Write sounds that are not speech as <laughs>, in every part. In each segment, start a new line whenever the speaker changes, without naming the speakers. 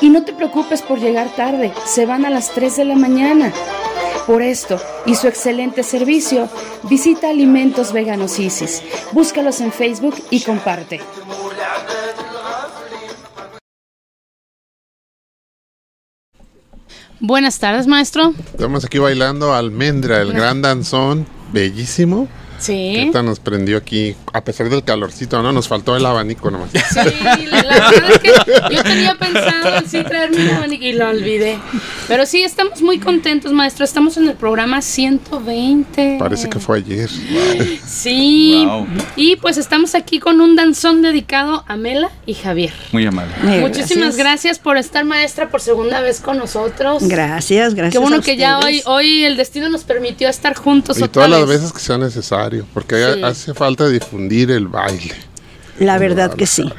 Y no te preocupes por llegar tarde, se van a las 3 de la mañana. Por esto y su excelente servicio, visita Alimentos Veganos Isis. Búscalos en Facebook y comparte. Buenas tardes, maestro.
Estamos aquí bailando Almendra, el gran danzón, bellísimo.
Sí.
Ahorita nos prendió aquí, a pesar del calorcito, ¿no? Nos faltó el abanico nomás.
Sí, la, la <laughs> verdad es que yo tenía pensado en sí traerme un abanico y lo olvidé. Pero sí, estamos muy contentos, maestro. Estamos en el programa 120.
Parece que fue ayer.
Sí.
Wow.
Y pues estamos aquí con un danzón dedicado a Mela y Javier.
Muy amable.
Eh,
Muchísimas gracias. por estar, maestra, por segunda vez con nosotros.
Gracias, gracias.
Qué bueno
a
que ya hoy, hoy el destino nos permitió estar juntos
Y
otra
todas las veces que sea necesario, porque
Sí.
hace falta difundir el baile.
La verdad que sí.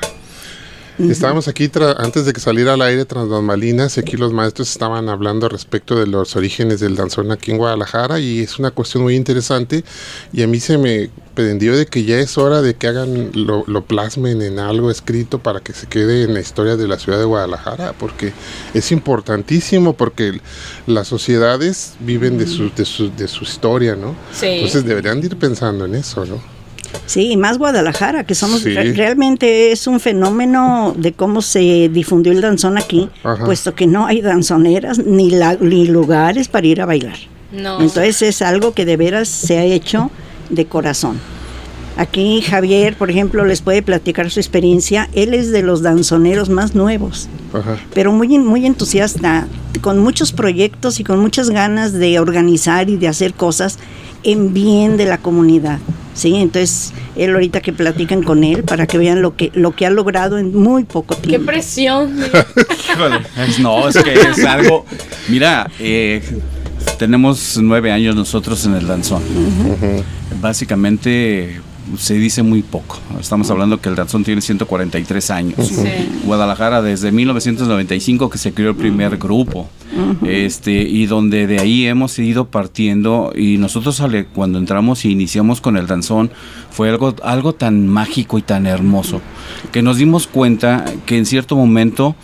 Estábamos aquí antes de que saliera al aire tras Malinas y aquí los maestros estaban hablando respecto de los orígenes del danzón aquí en Guadalajara y es una cuestión muy interesante y a mí se me prendió de que ya es hora de que hagan lo, plasmen en algo escrito para que se quede en la historia de la ciudad de Guadalajara porque es importantísimo porque las sociedades viven de su, de su, de su historia, ¿no? Entonces deberían ir pensando en eso, ¿no?
Sí, y más Guadalajara, que somos realmente es un fenómeno de cómo se difundió el danzón aquí, puesto que no hay danzoneras ni, ni lugares para ir a bailar. Entonces es algo que de veras se ha hecho de corazón. Aquí Javier, por ejemplo, les puede platicar su experiencia. Él es de los danzoneros más nuevos, pero muy, muy entusiasta, con muchos proyectos y con muchas ganas de organizar y de hacer cosas en bien de la comunidad. Sí, entonces él ahorita que platican con él para que vean lo que lo que ha logrado en muy poco tiempo.
Qué presión. <laughs>
no, es que es algo. Mira, eh, tenemos nueve años nosotros en el danzón. Básicamente se dice muy poco. Estamos hablando que el danzón tiene 143 años. Guadalajara desde 1995 que se creó el primer grupo. Este y donde de ahí hemos ido partiendo y nosotros cuando entramos y iniciamos con el danzón fue algo algo tan mágico y tan hermoso que nos dimos cuenta que en cierto momento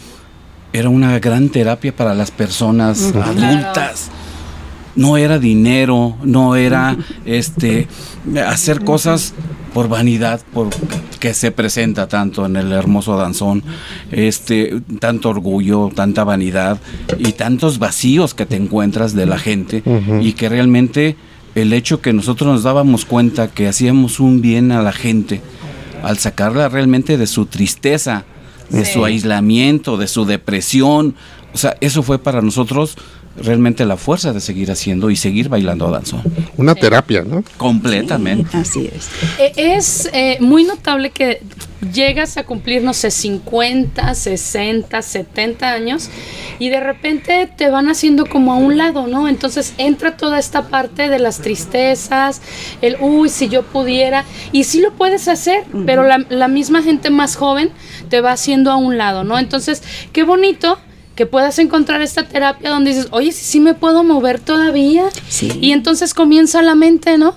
era una gran terapia para las personas adultas no era dinero, no era este hacer cosas por vanidad, por que se presenta tanto en el hermoso danzón, este tanto orgullo, tanta vanidad y tantos vacíos que te encuentras de la gente y que realmente el hecho que nosotros nos dábamos cuenta que hacíamos un bien a la gente al sacarla realmente de su tristeza, de su aislamiento, de su depresión, o sea, eso fue para nosotros realmente la fuerza de seguir haciendo y seguir bailando danzón.
Una terapia, ¿no?
Completamente.
así es.
Eh, es eh, muy notable que llegas a cumplir, no sé, 50, 60, 70 años y de repente te van haciendo como a un lado, ¿no? Entonces entra toda esta parte de las tristezas, el, uy, si yo pudiera, y sí lo puedes hacer, pero la, la misma gente más joven te va haciendo a un lado, ¿no? Entonces, qué bonito que puedas encontrar esta terapia donde dices, oye, sí, sí me puedo mover todavía. Y entonces comienza la mente, ¿no?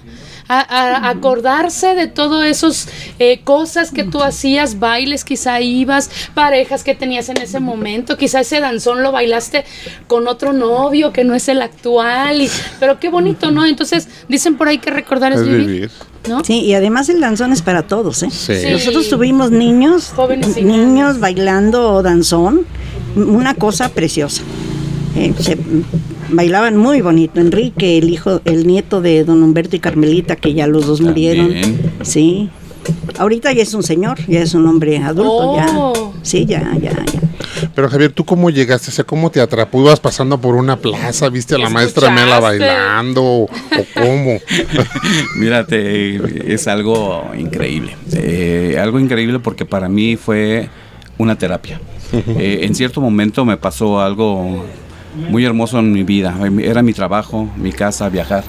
A, acordarse de todas esas eh, cosas que tú hacías, bailes, quizá ibas, parejas que tenías en ese momento, quizá ese danzón lo bailaste con otro novio que no es el actual, y, pero qué bonito, ¿no? Entonces dicen por ahí que recordar es, vivir. ¿No?
Sí, y además el danzón es para todos, ¿eh? Nosotros tuvimos niños, Jóvenes niños bailando danzón una cosa preciosa. Eh, se bailaban muy bonito. Enrique, el hijo, el nieto de don Humberto y Carmelita, que ya los dos murieron. Sí. Ahorita ya es un señor, ya es un hombre adulto, ya. Oh. Sí, ya, ya, ya.
Pero Javier, ¿tú cómo llegaste? O sea, ¿cómo te atrapó? ¿Ibas pasando por una plaza? ¿Viste a la maestra Mela bailando? ¿O cómo? <laughs>
Mírate, es algo increíble. Eh, algo increíble porque para mí fue una terapia. Eh, en cierto momento me pasó algo muy hermoso en mi vida. Era mi trabajo, mi casa, viajar.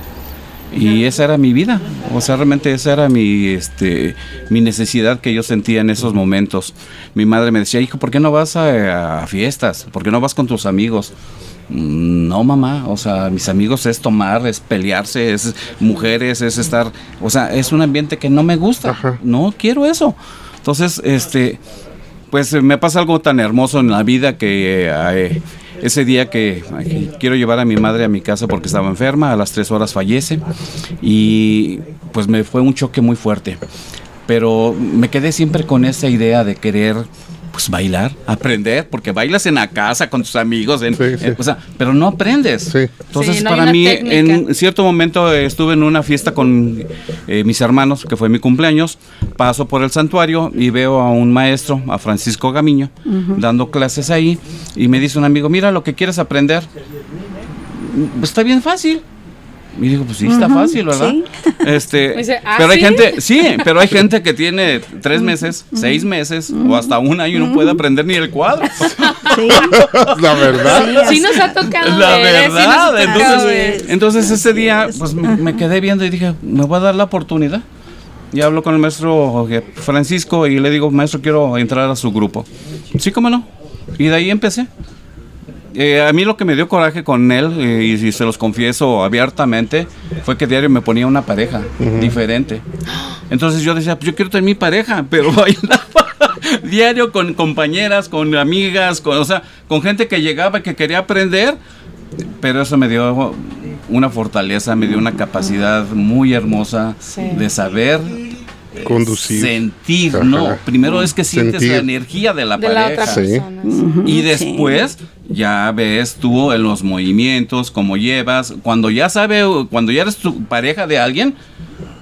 Y esa era mi vida. O sea, realmente esa era mi, este, mi necesidad que yo sentía en esos momentos. Mi madre me decía, hijo, ¿por qué no vas a, fiestas? ¿Por qué no vas con tus amigos? Mm, no, mamá, o sea, mis amigos es tomar, es pelearse, es mujeres, es estar, o sea, es un ambiente que no me gusta. No quiero eso. Entonces, este, pues eh, me pasa algo tan hermoso en la vida que eh, ese día que quiero llevar a mi madre a mi casa porque estaba enferma, a las tres horas fallece y pues me fue un choque muy fuerte. Pero me quedé siempre con esa idea de querer pues bailar, aprender, porque bailas en la casa con tus amigos, en, o sea, pero no aprendes. Entonces, para mí, en cierto momento estuve en una fiesta con eh, mis hermanos, que fue mi cumpleaños, paso por el santuario y veo a un maestro, a Francisco Gamiño, dando clases ahí, y me dice un amigo, mira lo que quieres aprender. Está bien fácil. Y digo, pues sí, está fácil, ¿verdad? Este, <laughs> ¿ah, pero hay gente, sí, <laughs> pero hay gente que tiene tres meses, seis meses o hasta un año y no puede aprender ni el cuadro. <laughs>
Sí. La verdad.
Sí, nos ha tocado.
La verdad. entonces, entonces ese día, pues me quedé viendo y dije, me voy a dar la oportunidad. y hablo con el maestro Francisco y le digo, maestro, quiero entrar a su grupo. Sí, cómo no. Y de ahí empecé. Eh, a mí lo que me dio coraje con él, eh, y, se los confieso abiertamente, fue que diario me ponía una pareja diferente. Entonces yo decía, pues yo quiero tener mi pareja, <laughs> pero bailaba <laughs> diario con compañeras, con amigas, con, o sea, con gente que llegaba y que quería aprender, pero eso me dio una fortaleza, me dio una capacidad muy hermosa de saber
conducir.
Sentir, no. Primero es que sientes la energía de la pareja. Y después ya ves tú en los movimientos, cómo llevas. Cuando ya sabe, cuando ya eres tu pareja de alguien,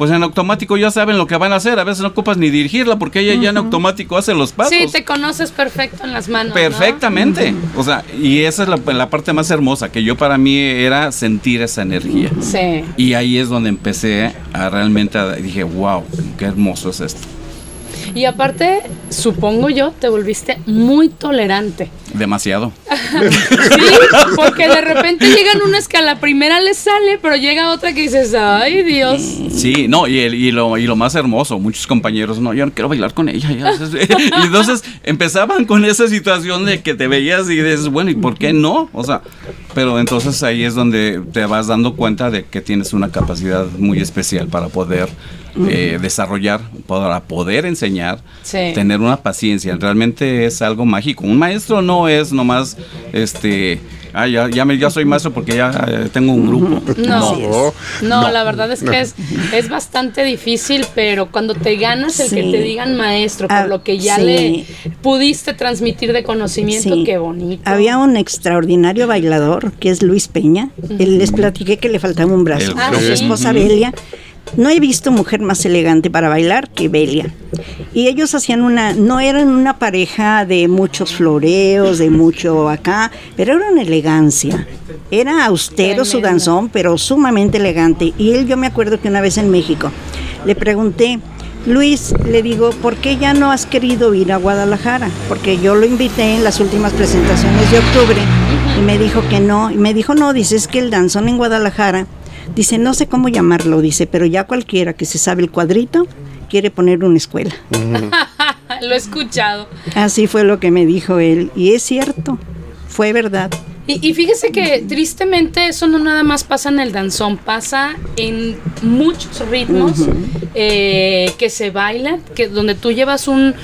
pues en automático ya saben lo que van a hacer. A veces no ocupas ni dirigirla porque ella ya en automático hace los pasos.
Sí, te conoces perfecto en las manos.
Perfectamente. O sea, y esa es la, parte más hermosa, que yo para mí era sentir esa energía.
Sí.
Y ahí es donde empecé a realmente, dije, wow, qué hermoso es esto.
Y aparte, supongo yo, te volviste muy tolerante.
Demasiado.
sí, porque de repente llegan unas que a la primera les sale, pero llega otra que dices, ay Dios.
Sí, no, y, y, lo, y lo más hermoso, muchos compañeros, no, yo no quiero bailar con ella. <laughs> y entonces empezaban con esa situación de que te veías y dices, bueno, ¿y por qué no? O sea, pero entonces ahí es donde te vas dando cuenta de que tienes una capacidad muy especial para poder eh, desarrollar, para poder enseñar, tener una paciencia. Realmente es algo mágico. Un maestro no es nomás este ah, ya, ya, me, ya soy maestro porque ya eh, tengo un grupo. <laughs>
No, no, la verdad es que es, es bastante difícil, pero cuando te ganas el que te digan maestro, por ah, lo que ya le pudiste transmitir de conocimiento, qué bonito.
Había un extraordinario bailador que es Luis Peña. Él les platiqué que le faltaba un brazo. a su esposa Belia no he visto mujer más elegante para bailar que Belia. Y ellos hacían una, no eran una pareja de muchos floreos, de mucho acá, pero era una elegancia. Era austero su danzón, pero sumamente elegante. Y él, yo me acuerdo que una vez en México, le pregunté, Luis, le digo, ¿por qué ya no has querido ir a Guadalajara? Porque yo lo invité en las últimas presentaciones de octubre y me dijo que no. Y me dijo, no, dice, es que el danzón en Guadalajara Dice, no sé cómo llamarlo, dice, pero ya cualquiera que se sabe el cuadrito quiere poner una escuela. <laughs>
lo he escuchado.
Así fue lo que me dijo él. Y es cierto, fue verdad.
Y, fíjese que tristemente eso no nada más pasa en el danzón, pasa en muchos ritmos eh, que se bailan, que donde tú llevas un,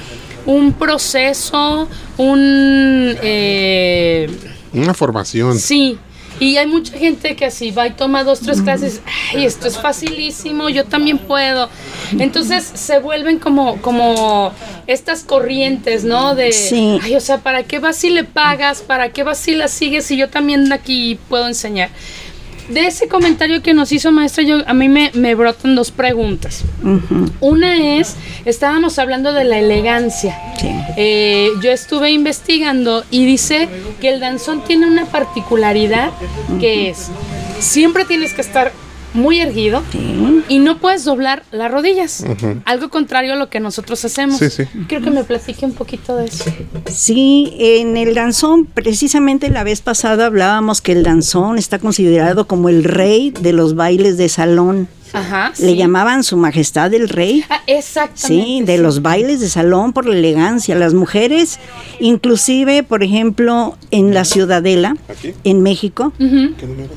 un proceso, un...
Eh, Una formación.
Sí, y hay mucha gente que así va y toma dos, tres clases, ay, esto es facilísimo, yo también puedo. Entonces se vuelven como, como estas corrientes, ¿no? De, ay, o sea, ¿para qué vas si le pagas? ¿Para qué vas si la sigues si yo también aquí puedo enseñar? De ese comentario que nos hizo maestra, yo, a mí me, brotan dos preguntas. Una es, estábamos hablando de la elegancia. Eh, yo estuve investigando y dice que el danzón tiene una particularidad que es, siempre tienes que estar muy erguido y no puedes doblar las rodillas. Algo contrario a lo que nosotros hacemos. Creo que me platique un poquito de eso.
Sí, en el danzón, precisamente la vez pasada hablábamos que el danzón está considerado como el rey de los bailes de salón. Ajá, Le llamaban su majestad el rey.
Ah, exactamente.
Sí, de los bailes de salón por la elegancia. Las mujeres, inclusive, por ejemplo, en la Ciudadela, en México,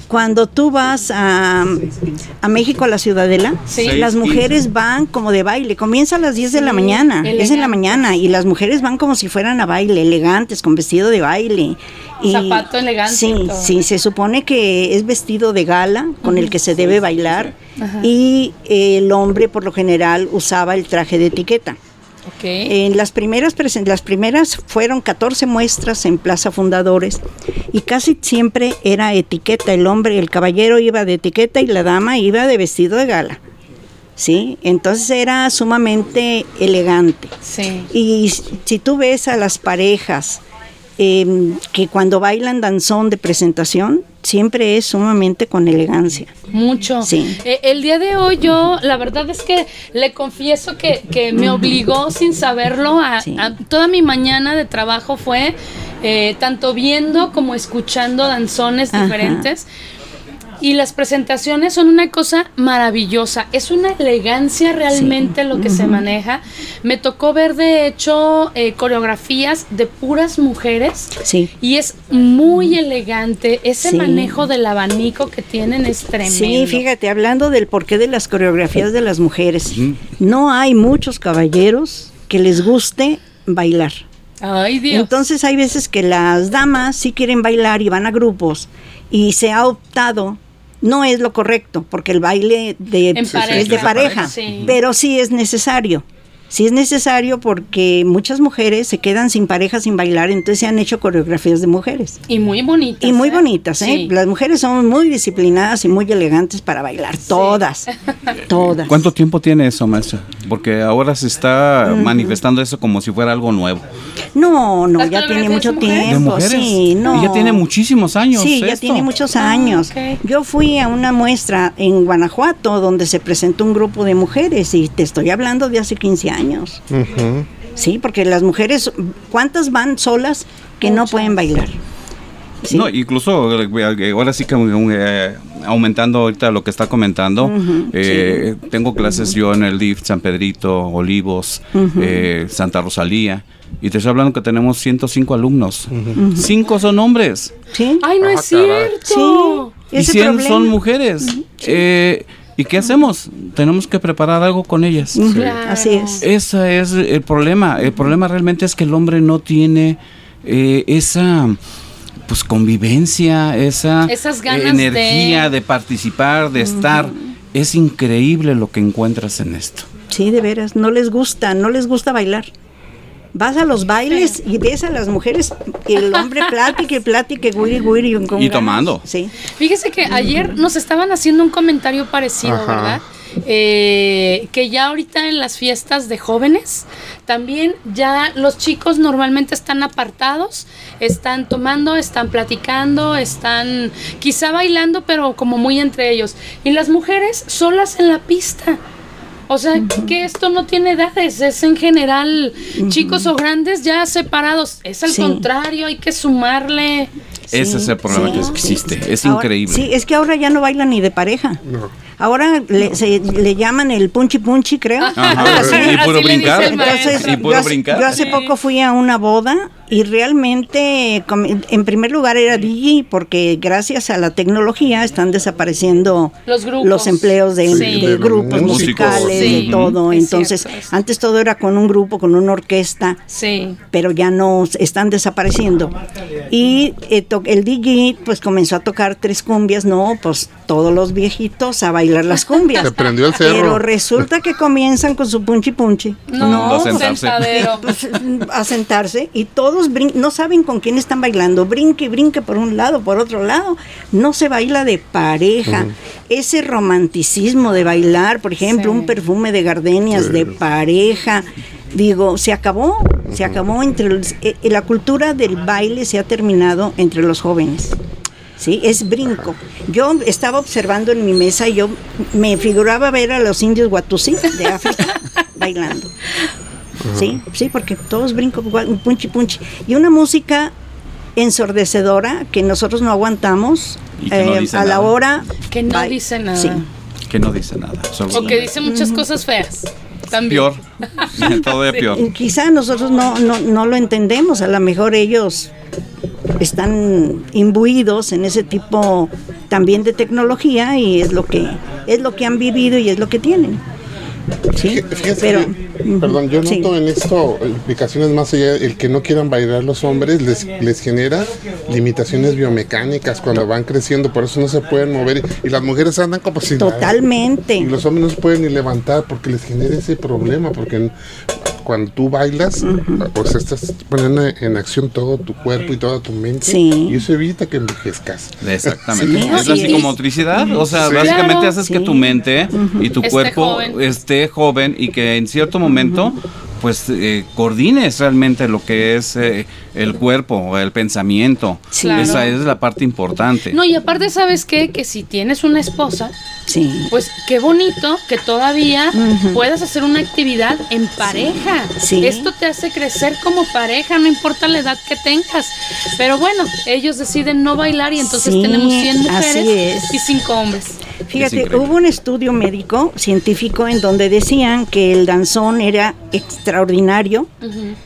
cuando tú vas a, a, México, a la Ciudadela, las mujeres van como de baile. Comienza a las 10 de la mañana, es en la mañana, y las mujeres van como si fueran a baile, elegantes, con vestido de baile.
Zapato elegante.
Sí, sí, se supone que es vestido de gala con el que se debe bailar y el hombre por lo general usaba el traje de etiqueta. En las primeras, las primeras fueron 14 muestras en Plaza Fundadores y casi siempre era etiqueta. El hombre, el caballero iba de etiqueta y la dama iba de vestido de gala. ¿sí? Entonces era sumamente elegante.
Sí.
Y si tú ves a las parejas Em, que cuando bailan danzón de presentación siempre es sumamente con elegancia.
Mucho.
Sí.
Eh, el día de hoy yo, la verdad es que le confieso que, me obligó sin saberlo a, toda mi mañana de trabajo fue eh, tanto viendo como escuchando danzones diferentes. Y las presentaciones son una cosa maravillosa. Es una elegancia realmente lo que se maneja. Me tocó ver, de hecho, eh, coreografías de puras mujeres.
Sí.
Y es muy elegante. Ese manejo del abanico que tienen es tremendo.
Sí, fíjate, hablando del porqué de las coreografías de las mujeres, no hay muchos caballeros que les guste bailar.
Ay, Dios.
Entonces hay veces que las damas sí quieren bailar y van a grupos y se ha optado no es lo correcto porque el baile de, es de pareja, pero sí es necesario sí es necesario porque muchas mujeres se quedan sin pareja, sin bailar, entonces se han hecho coreografías de mujeres.
Y muy bonitas.
Y muy ¿eh? bonitas, ¿eh? Las mujeres son muy disciplinadas y muy elegantes para bailar, todas, <laughs> todas.
¿Cuánto tiempo tiene eso, maestra? Porque ahora se está manifestando eso como si fuera algo nuevo.
No, no, ya tiene mucho tiempo. Sí, no.
Y ya tiene muchísimos años.
Sí, ya tiene muchos ah, años. Yo fui a una muestra en Guanajuato donde se presentó un grupo de mujeres y te estoy hablando de hace 15 años años. Sí, porque las mujeres, ¿cuántas van solas que no pueden bailar?
No, incluso eh, ahora sí que eh, aumentando ahorita lo que está comentando, eh, tengo clases yo en el DIF San Pedrito, Olivos, Santa Rosalía, y te estoy hablando que tenemos 105 alumnos. Cinco son hombres.
¿Sí? Ay, no es ah, cierto.
y 100 son mujeres. ¿Y qué hacemos? Tenemos que preparar algo con ellas.
Así es.
Ese es el problema. El problema realmente es que el hombre no tiene eh, esa pues convivencia, esa energía de... participar, de estar. Es increíble lo que encuentras en esto.
Sí, de veras, no les gusta, no les gusta bailar vas a los bailes y ves a las mujeres y el hombre <laughs> platique, platique, guiri, guiri.
Y tomando.
Sí.
Fíjese que ayer nos estaban haciendo un comentario parecido, ¿verdad? Eh, que ya ahorita en las fiestas de jóvenes también ya los chicos normalmente están apartados, están tomando, están platicando, están quizá bailando, pero como muy entre ellos. Y las mujeres solas en la pista. O sea, que esto no tiene edades, es en general chicos o grandes ya separados. Es al contrario, hay que sumarle.
Ese es el problema que existe, es increíble.
Sí, es que ahora ya no bailan ni de pareja. No. Ahora le, se, le llaman el punchi punchi, creo.
y puro brincar.
y puro yo, brincar. Yo hace poco fui a una boda y realmente, en primer lugar era DJ, porque gracias a la tecnología están desapareciendo
los, grupos.
los empleos de, grupos musicales, de todo. Entonces, antes todo era con un grupo, con una orquesta, pero ya no están desapareciendo. Y eh, el DJ pues comenzó a tocar tres cumbias, no, pues todos los viejitos a bailar las cumbias.
Se prendió el
cerro. Pero resulta que comienzan con su punchi punchi.
No, a sentarse. <laughs>
Pues, a sentarse y todos no saben con quién están bailando. Brinque, brinque por un lado, por otro lado. No se baila de pareja. Ese romanticismo de bailar, por ejemplo, un perfume de gardenias de pareja digo, se acabó, se acabó entre los, eh, la cultura del baile se ha terminado entre los jóvenes. ¿Sí? Es brinco. Yo estaba observando en mi mesa y yo me figuraba ver a los indios Watusi de África <laughs> bailando. Sí, sí, porque todos brinco, punchi punchi. Y una música ensordecedora que nosotros no aguantamos eh, a la hora.
Que no dice nada. Sí.
Que no dice nada.
O que dice muchas cosas feas. También.
Peor. <laughs> Es peor.
Quizá nosotros no, no, no lo entendemos. A lo mejor ellos están imbuidos en ese tipo también de tecnología y es lo que es lo que han vivido y es lo que tienen. Sí,
pero perdón, yo noto en esto implicaciones más allá, el que no quieran bailar los hombres les, les genera limitaciones biomecánicas cuando van creciendo, por eso no se pueden mover y, las mujeres andan como si
Totalmente.
Y los hombres no se pueden ni levantar porque les genera ese problema, porque cuando tú bailas, pues estás poniendo en acción todo tu cuerpo y toda tu mente. Y eso evita que envejezcas.
Exactamente. es la psicomotricidad. O sea, básicamente haces que tu mente y tu cuerpo esté joven. y que en cierto momento pues eh, coordines realmente lo que es eh, el cuerpo, el pensamiento. Esa es la parte importante.
No, y aparte, ¿sabes qué? Que si tienes una esposa, sí. pues qué bonito que todavía puedas hacer una actividad en pareja. Esto te hace crecer como pareja, no importa la edad que tengas. Pero bueno, ellos deciden no bailar y entonces tenemos 100 mujeres y 5 hombres.
Fíjate, hubo un estudio médico científico en donde decían que el danzón era extraordinario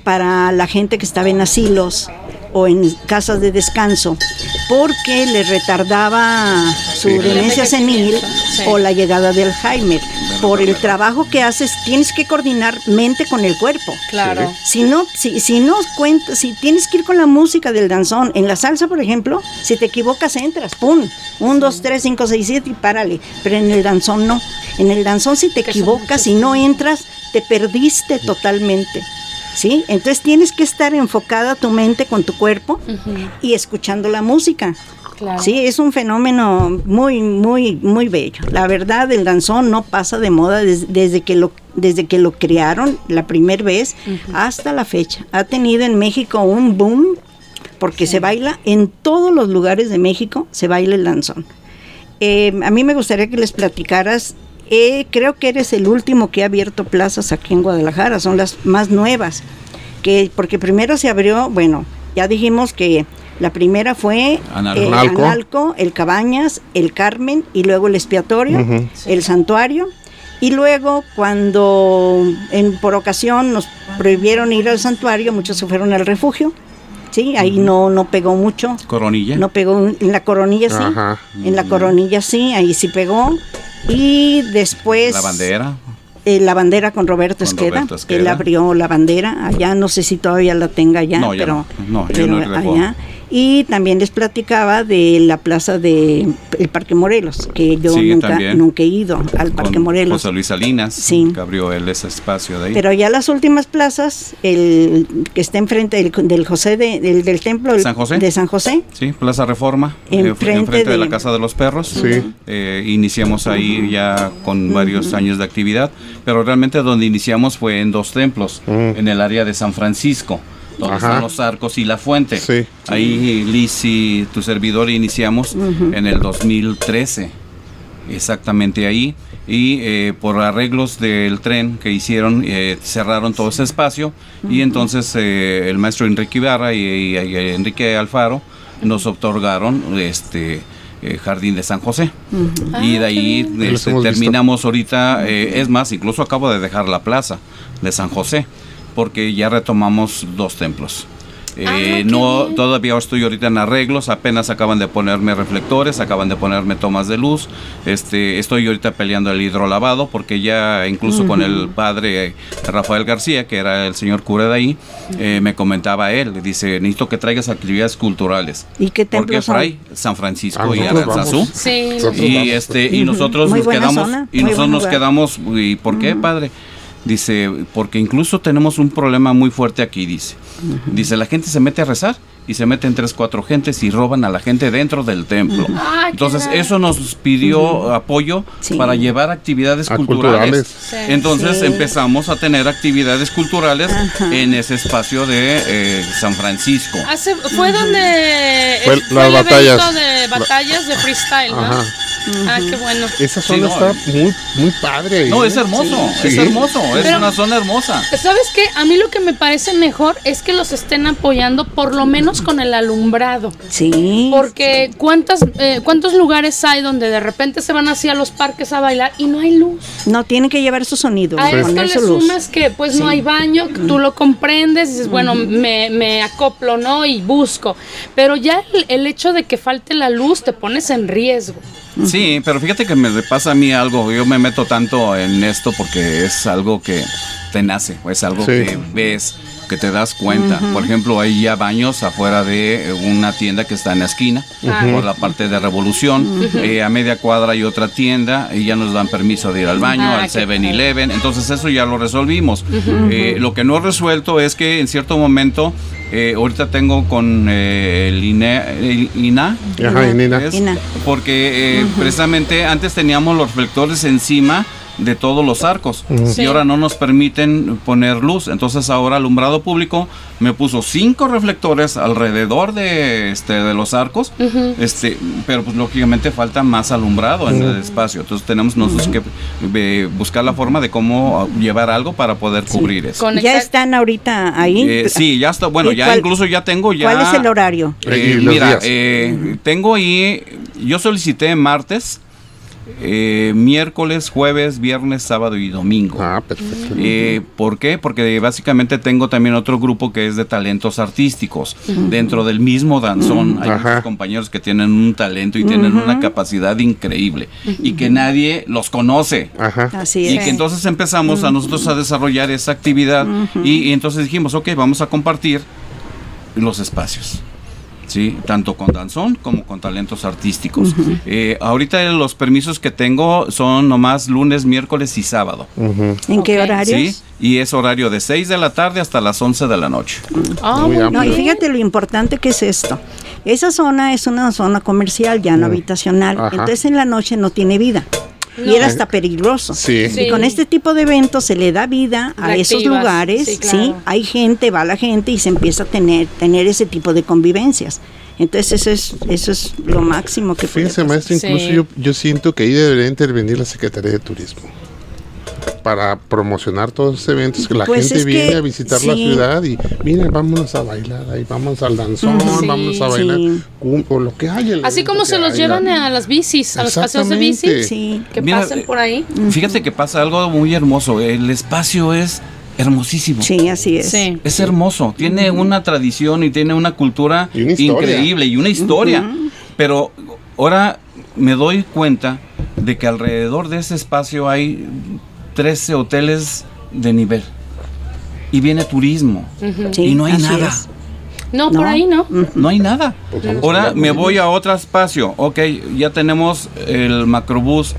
para la gente que estaba en asilos o en casas de descanso porque le retardaba su demencia senil o la llegada de Alzheimer. Por el trabajo que haces, tienes que coordinar mente con el cuerpo.
Claro.
Si no, si, si no cuentas, si tienes que ir con la música del danzón, en la salsa, por ejemplo, si te equivocas, entras, pum, un, dos, tres, cinco, seis, siete y párale. Pero en el danzón no. En el danzón, si te equivocas y no entras, te perdiste totalmente. ¿sí? Entonces tienes que estar enfocada tu mente con tu cuerpo y escuchando la música. Sí, es un fenómeno muy, muy, muy bello. La verdad, el danzón no pasa de moda desde, que lo desde que lo crearon la primera vez hasta la fecha. Ha tenido en México un boom porque se baila en todos los lugares de México, se baila el danzón. Eh, a mí me gustaría que les platicaras eh, creo que eres el último que ha abierto plazas aquí en Guadalajara, son las más nuevas. Que, porque primero se abrió, bueno, ya dijimos que la primera fue el Analco, el Cabañas, el Carmen y luego el expiatorio, el santuario. Y luego cuando en, por ocasión nos prohibieron ir al santuario, muchos se fueron al refugio. Sí, ahí no no pegó mucho.
Coronilla.
No pegó en la coronilla sí. En la coronilla sí, ahí sí pegó. Y después...
La bandera.
Eh, la bandera con Roberto, Esqueda, Él abrió la bandera allá, no sé si todavía la tenga allá, pero, no, allá. Y también les platicaba de la plaza de el Parque Morelos, que yo nunca, nunca he ido al Parque Morelos.
José Luis Salinas, sí. que abrió él ese espacio de ahí.
Pero ya las últimas plazas, el que está enfrente del, José de, del, templo de San José.
Sí, Plaza Reforma, eh, enfrente, de, la Casa de los Perros. Sí. Eh, iniciamos ahí ya con varios años de actividad, pero realmente donde iniciamos fue en dos templos, en el área de San Francisco donde están los arcos y la fuente. Ahí Liz y tu servidor iniciamos en el 2013, exactamente ahí. Y eh, por arreglos del tren que hicieron, eh, cerraron todo ese espacio. Y entonces eh, el maestro Enrique Ibarra y, Enrique Alfaro nos otorgaron este Jardín de San José. Y de ah, ahí este, terminamos ahorita, es más, incluso acabo de dejar la plaza de San José porque ya retomamos dos templos. Ah, eh, no, todavía estoy ahorita en arreglos, apenas acaban de ponerme reflectores, acaban de ponerme tomas de luz. Este, estoy ahorita peleando el hidrolavado porque ya incluso con el padre Rafael García, que era el señor cura de ahí, eh, me comentaba él, dice, necesito que traigas actividades culturales.
¿Y qué
Porque Fray, San Francisco y Aranzazú. Sí. Y este y nosotros nos quedamos y nosotros nos quedamos y ¿por qué, padre? Dice, porque incluso tenemos un problema muy fuerte aquí, dice. Dice, la gente se mete a rezar y se meten tres, cuatro gentes y roban a la gente dentro del templo. Entonces, eso nos pidió apoyo para llevar actividades culturales. Entonces, empezamos a tener actividades culturales en ese espacio de eh, San Francisco.
fue donde fue, el batallas. de batallas de freestyle, ¿no? Ah, qué bueno.
Esa zona está muy, muy padre.
No, es hermoso, es hermoso, es una zona hermosa.
¿Sabes qué? A mí lo que me parece mejor es que los estén apoyando por lo menos con el alumbrado.
Sí.
Porque ¿cuántas, eh, ¿cuántos lugares hay donde de repente se van así a los parques a bailar y no hay luz?
No, tienen que llevar su sonido.
A esto le sumas que pues no hay baño, tú lo comprendes, dices, bueno, me, me, acoplo, ¿no? Y busco. Pero ya el hecho de que falte la luz te pones en riesgo.
Sí, pero fíjate que me pasa a mí algo, yo me meto tanto en esto porque es algo que te nace, es algo que ves, que te das cuenta. Por ejemplo, hay ya baños afuera de una tienda que está en la esquina, por la parte de Revolución. Eh, a media cuadra hay otra tienda y ya nos dan permiso de ir al baño, ah, al 7-Eleven. Entonces eso ya lo resolvimos. Eh, lo que no he resuelto es que en cierto momento eh, ahorita tengo con eh, el, INA, porque eh, precisamente antes teníamos los reflectores encima de todos los arcos y ahora no nos permiten poner luz. Entonces ahora alumbrado público me puso cinco reflectores alrededor de este de los arcos, este, pero pues lógicamente falta más alumbrado en el espacio. Entonces tenemos nosotros que eh, buscar la forma de cómo llevar algo para poder cubrir eso.
¿Ya están ahorita ahí?
Eh, sí, ya está. Bueno, ya incluso ya tengo ya.
¿Cuál es el horario?
Eh, mira, tengo ahí, yo solicité martes eh, miércoles, jueves, viernes, sábado y domingo.
Ah, perfecto.
Eh, ¿Por qué? Porque básicamente tengo también otro grupo que es de talentos artísticos. Dentro del mismo danzón hay muchos compañeros que tienen un talento y tienen una capacidad increíble y que nadie los conoce.
Así
y que entonces empezamos a nosotros a desarrollar esa actividad y entonces dijimos, ok, vamos a compartir los espacios. ¿Sí? tanto con danzón como con talentos artísticos. Eh, ahorita los permisos que tengo son nomás lunes, miércoles y sábado.
¿En qué horario?
Sí, y es horario de 6 de la tarde hasta las 11 de la noche.
Ah, no, y fíjate lo importante que es esto. Esa zona es una zona comercial, ya no habitacional. Entonces en la noche no tiene vida. Y era hasta peligroso.
Sí.
Y con este tipo de eventos se le da vida a esos lugares, sí, Hay gente, va la gente y se empieza a tener, tener ese tipo de convivencias. Entonces eso es, eso es lo máximo que
Fíjense, maestro, incluso yo, yo siento que ahí debería intervenir la Secretaría de Turismo para promocionar todos esos eventos que la pues gente viene a visitar la ciudad y miren, vámonos a bailar ahí, vamos al danzón, vamos a bailar o lo que haya.
Así como se los llevan a las bicis, a los paseos de bici, que pasen por ahí.
Fíjate que pasa algo muy hermoso, el espacio es hermosísimo.
Sí, así es.
Es hermoso, tiene una tradición y tiene una cultura increíble y una historia. Pero ahora me doy cuenta de que alrededor de ese espacio hay 13 hoteles de nivel. Y viene turismo. y no hay nada.
No, por ahí no.
No hay nada. Pues Ahora me voy a otro espacio. Ok, ya tenemos el macrobús.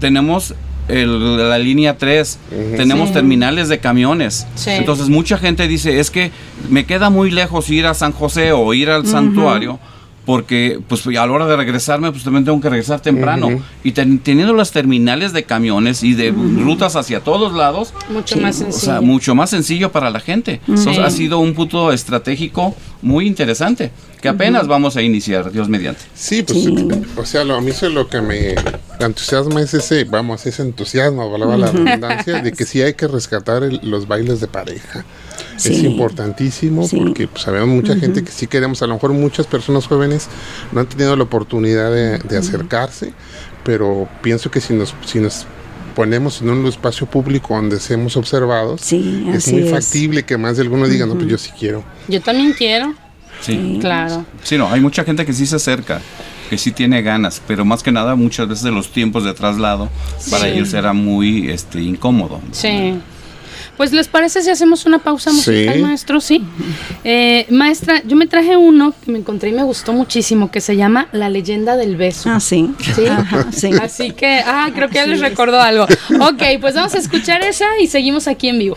Tenemos la línea 3, tenemos terminales de camiones. Entonces mucha gente dice, es que me queda muy lejos ir a San José o ir al santuario porque pues a la hora de regresarme pues también tengo que regresar temprano. Y teniendo las terminales de camiones y de rutas hacia todos lados
mucho más sencillo.
mucho más sencillo para la gente. Ha sido un punto estratégico muy interesante que apenas vamos a iniciar Dios mediante.
Sí pues o sea lo, a mí eso es lo que me entusiasma es ese vamos ese entusiasmo hablaba la redundancia de que sí hay que rescatar los bailes de pareja. Es importantísimo porque pues, sabemos mucha gente que sí queremos, a lo mejor muchas personas jóvenes no han tenido la oportunidad de, acercarse, pero pienso que si nos, si nos ponemos en un espacio público donde seamos observados, es muy factible que más de alguno diga, no, pues yo sí quiero.
Yo también quiero.
Sí,
claro.
Sí, no, hay mucha gente que sí se acerca, que sí tiene ganas, pero más que nada muchas veces de los tiempos de traslado para ellos era muy este incómodo.
Sí. Pues les parece si hacemos una pausa musical, maestro, sí. Eh, maestra, yo me traje uno que me encontré y me gustó muchísimo, que se llama La leyenda del beso.
Ah, sí.
Sí. Así que, ah, creo que ya les recordó algo. Ok, pues vamos a escuchar esa y seguimos aquí en vivo.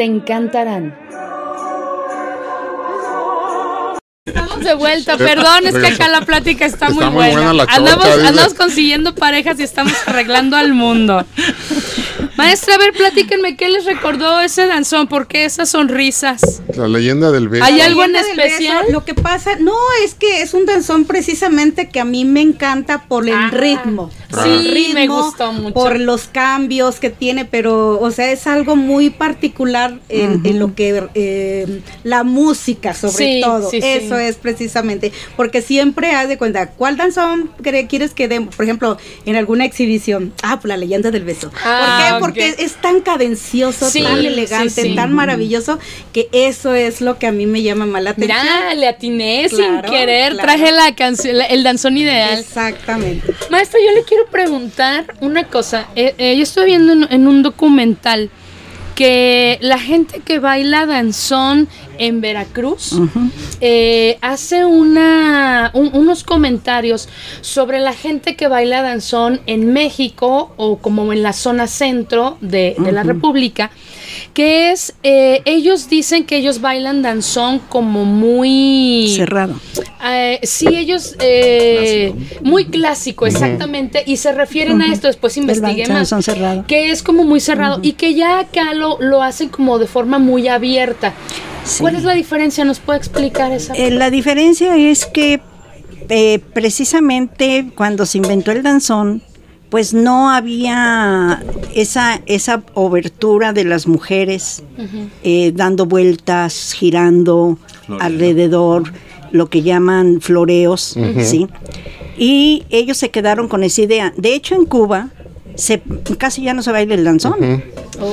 te encantarán.
Estamos de vuelta, perdón, es que acá la plática está, muy, buena. andamos, andamos consiguiendo parejas y estamos arreglando al mundo. Maestra, a ver, platíquenme, ¿qué les recordó ese danzón? ¿Por qué esas sonrisas?
La leyenda del beso.
¿Hay algo en especial?
lo que pasa, no, es que es un danzón precisamente que a mí me encanta por el ah. ritmo.
Sí, me gustó mucho.
Por los cambios que tiene, pero, o sea, es algo muy particular en, lo que, eh, la música sobre todo. Eso es precisamente, porque siempre haz de cuenta, ¿cuál danzón quieres que demos? Por ejemplo, en alguna exhibición, ah, pues la leyenda del beso. Ah, ¿Por qué? porque es tan cadencioso, tan elegante, tan maravilloso, que eso es lo que a mí me llama más la atención.
Mira, le atiné sin querer, traje la canción, el danzón ideal.
Exactamente.
Maestro, yo le quiero preguntar una cosa. Eh, eh, yo estoy viendo en, un documental que la gente que baila danzón en Veracruz eh, hace una, unos comentarios sobre la gente que baila danzón en México o como en la zona centro de, la República que es, eh, ellos dicen que ellos bailan danzón como muy...
Cerrado.
Eh, sí, ellos... Eh, muy clásico, exactamente, y se refieren a esto, después investigué más.
Cerrado.
Que es como muy cerrado y que ya acá lo, lo hacen como de forma muy abierta. ¿Cuál es la diferencia? ¿Nos puede explicar esa?
la diferencia es que precisamente cuando se inventó el danzón, pues no había esa, esa obertura de las mujeres eh, dando vueltas, girando alrededor, lo que llaman floreos, ¿sí? Y ellos se quedaron con esa idea. De hecho, en Cuba se, casi ya no se baila el danzón.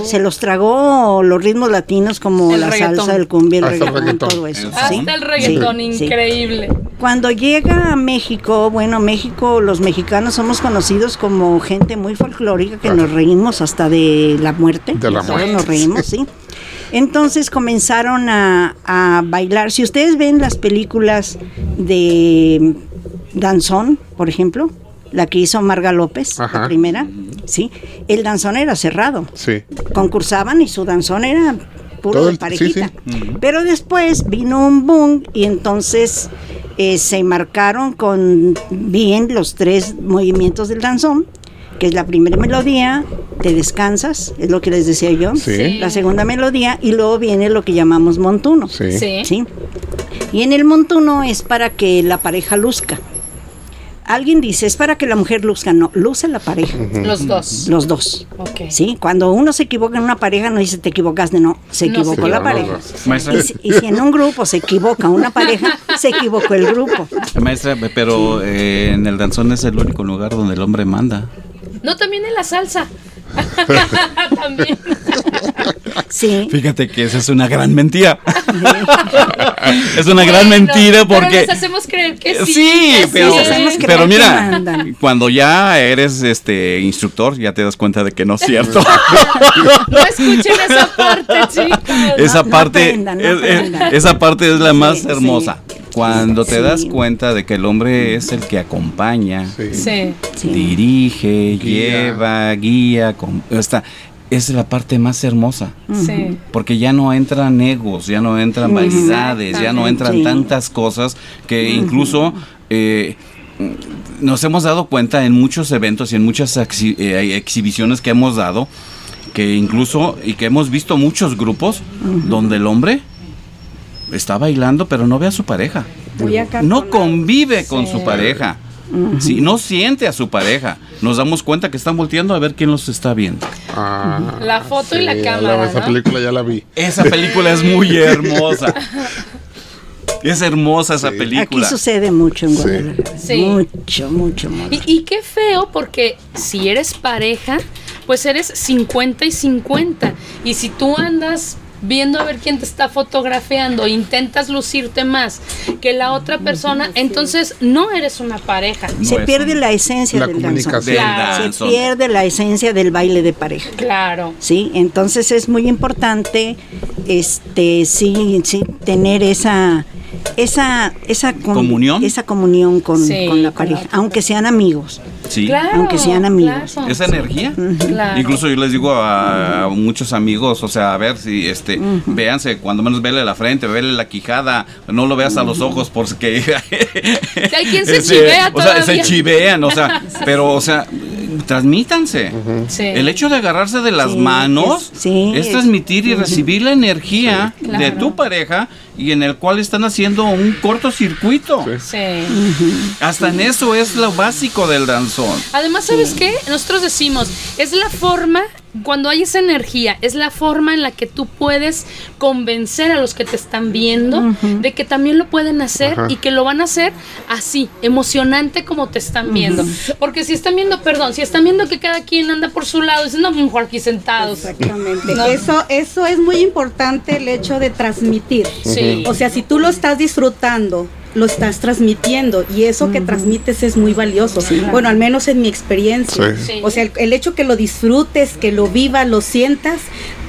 Se los tragó los ritmos latinos como la salsa, el cumbia, el reggaetón, todo eso.
Hasta el reggaetón, increíble.
Cuando llega a México, bueno, México, los mexicanos somos conocidos como gente muy folclórica que nos reímos hasta de la muerte.
De la muerte.
Nos reímos, sí. Entonces comenzaron a, a bailar. Si ustedes ven las películas de Danzón, por ejemplo, la que hizo Marga López, la primera, sí, el danzón era cerrado.
Sí.
Concursaban y su danzón era puro de parejita. Pero después vino un boom y entonces eh, se marcaron con bien los tres movimientos del danzón que es la primera melodía, te descansas, es lo que les decía yo, la segunda melodía y luego viene lo que llamamos montuno.
Sí.
¿sí? Y en el montuno es para que la pareja luzca alguien dice, es para que la mujer luzca, no, luce la pareja.
Los dos.
Los dos. Sí, cuando uno se equivoca en una pareja no dice te equivocaste, no, se equivocó la pareja. Y, si en un grupo se equivoca una pareja, <laughs> se equivocó el grupo.
Maestra, pero eh, en el danzón es el único lugar donde el hombre manda.
No, también en la salsa. <laughs> también.
Sí.
Fíjate que esa es una gran mentira. <laughs> es una gran mentira porque.
Pero hacemos creer que sí.
Sí, pero, pero mira, cuando ya eres este instructor, ya te das cuenta de que no es cierto. <laughs>
no escuchen esa parte, chicos.
Esa parte, esa parte es la más hermosa. Cuando te das cuenta de que el hombre es el que acompaña, dirige, lleva, guía, está, es la parte más hermosa. Porque ya no entran egos, ya no entran vanidades, ya no entran tantas cosas que incluso eh, nos hemos dado cuenta en muchos eventos y en muchas eh, exhibiciones que hemos dado, que incluso y que hemos visto muchos grupos donde el hombre está bailando pero no ve a su pareja. No convive con su pareja. Si no siente a su pareja. Nos damos cuenta que están volteando a ver quién los está viendo.
Ah, la foto y la cámara.
esa película ya la vi.
Esa película es muy <laughs> hermosa. Es hermosa esa película.
Aquí sucede mucho en Guadalajara. Mucho, mucho, mucho.
Y, y, qué feo porque si eres pareja, pues eres 50 y 50. Y si tú andas viendo a ver quién te está fotografiando, intentas lucirte más que la otra persona, entonces no eres una pareja.
se pierde la esencia del danzón. Se pierde la esencia del baile de pareja.
Claro.
Sí, entonces es muy importante este sí, sí tener esa esa esa
comunión
esa comunión con, la pareja, aunque sean amigos.
Sí.
aunque sean amigos.
Esa energía. Incluso yo les digo a, muchos amigos, o sea, a ver si este véanse, cuando menos vele la frente, vele la quijada, no lo veas a los ojos porque
hay quien se este, chivea
O sea, se chivean, o sea, <laughs> pero o sea, transmítanse. El hecho de agarrarse de las manos es, transmitir y recibir la energía de tu pareja y en el cual están haciendo un cortocircuito. Hasta en eso es lo básico del danzón.
Además, ¿sabes qué? Nosotros decimos, es la forma cuando hay esa energía, es la forma en la que tú puedes convencer a los que te están viendo de que también lo pueden hacer y que lo van a hacer así, emocionante como te están viendo. Porque si están viendo, perdón, si están viendo que cada quien anda por su lado, dicen, no, mejor aquí sentados.
Exactamente. Eso, eso es muy importante, el hecho de transmitir. O sea, si tú lo estás disfrutando, lo estás transmitiendo y eso que transmites es muy valioso. Bueno, al menos en mi experiencia. O sea, el, hecho que lo disfrutes, que lo vivas, lo sientas,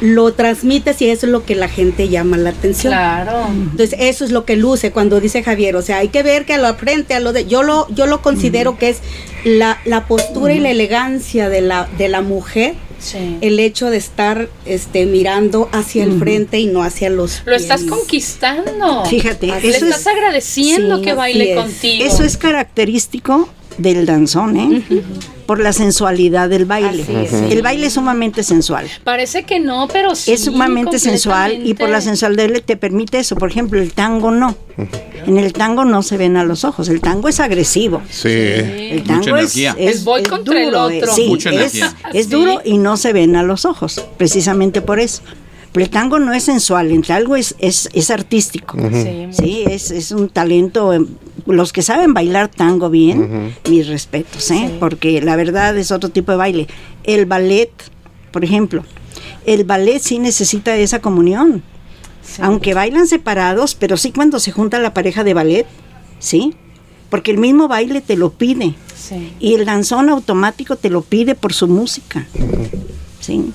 lo transmites y eso es lo que la gente llama la atención.
Claro.
Entonces, eso es lo que luce cuando dice Javier, o sea, hay que ver que a lo frente, a lo de yo lo yo lo considero que es la, la postura y la elegancia de la de la mujer el hecho de estar este, mirando hacia el frente y no hacia los
Lo estás conquistando.
Fíjate,
Le estás agradeciendo que baile contigo.
Eso es característico del danzón, ¿eh? Por la sensualidad del baile. El baile es sumamente sensual.
Parece que no, pero sí.
Es sumamente sensual y por la sensualidad te permite eso. Por ejemplo, el tango no. En el tango no se ven a los ojos. El tango es agresivo.
Sí.
El tango es, es,
voy contra
duro,
el otro.
Sí, Mucha energía. Es, duro y no se ven a los ojos. Precisamente por eso. Pero el tango no es sensual, el tango es, es, es artístico. Sí, es, es, un talento los que saben bailar tango bien, mis respetos, ¿eh? porque la verdad es otro tipo de baile. El ballet, por ejemplo, el ballet sí necesita esa comunión. Aunque bailan separados, pero sí cuando se junta la pareja de ballet, ¿sí? Porque el mismo baile te lo pide. Y el danzón automático te lo pide por su música. ¿Sí?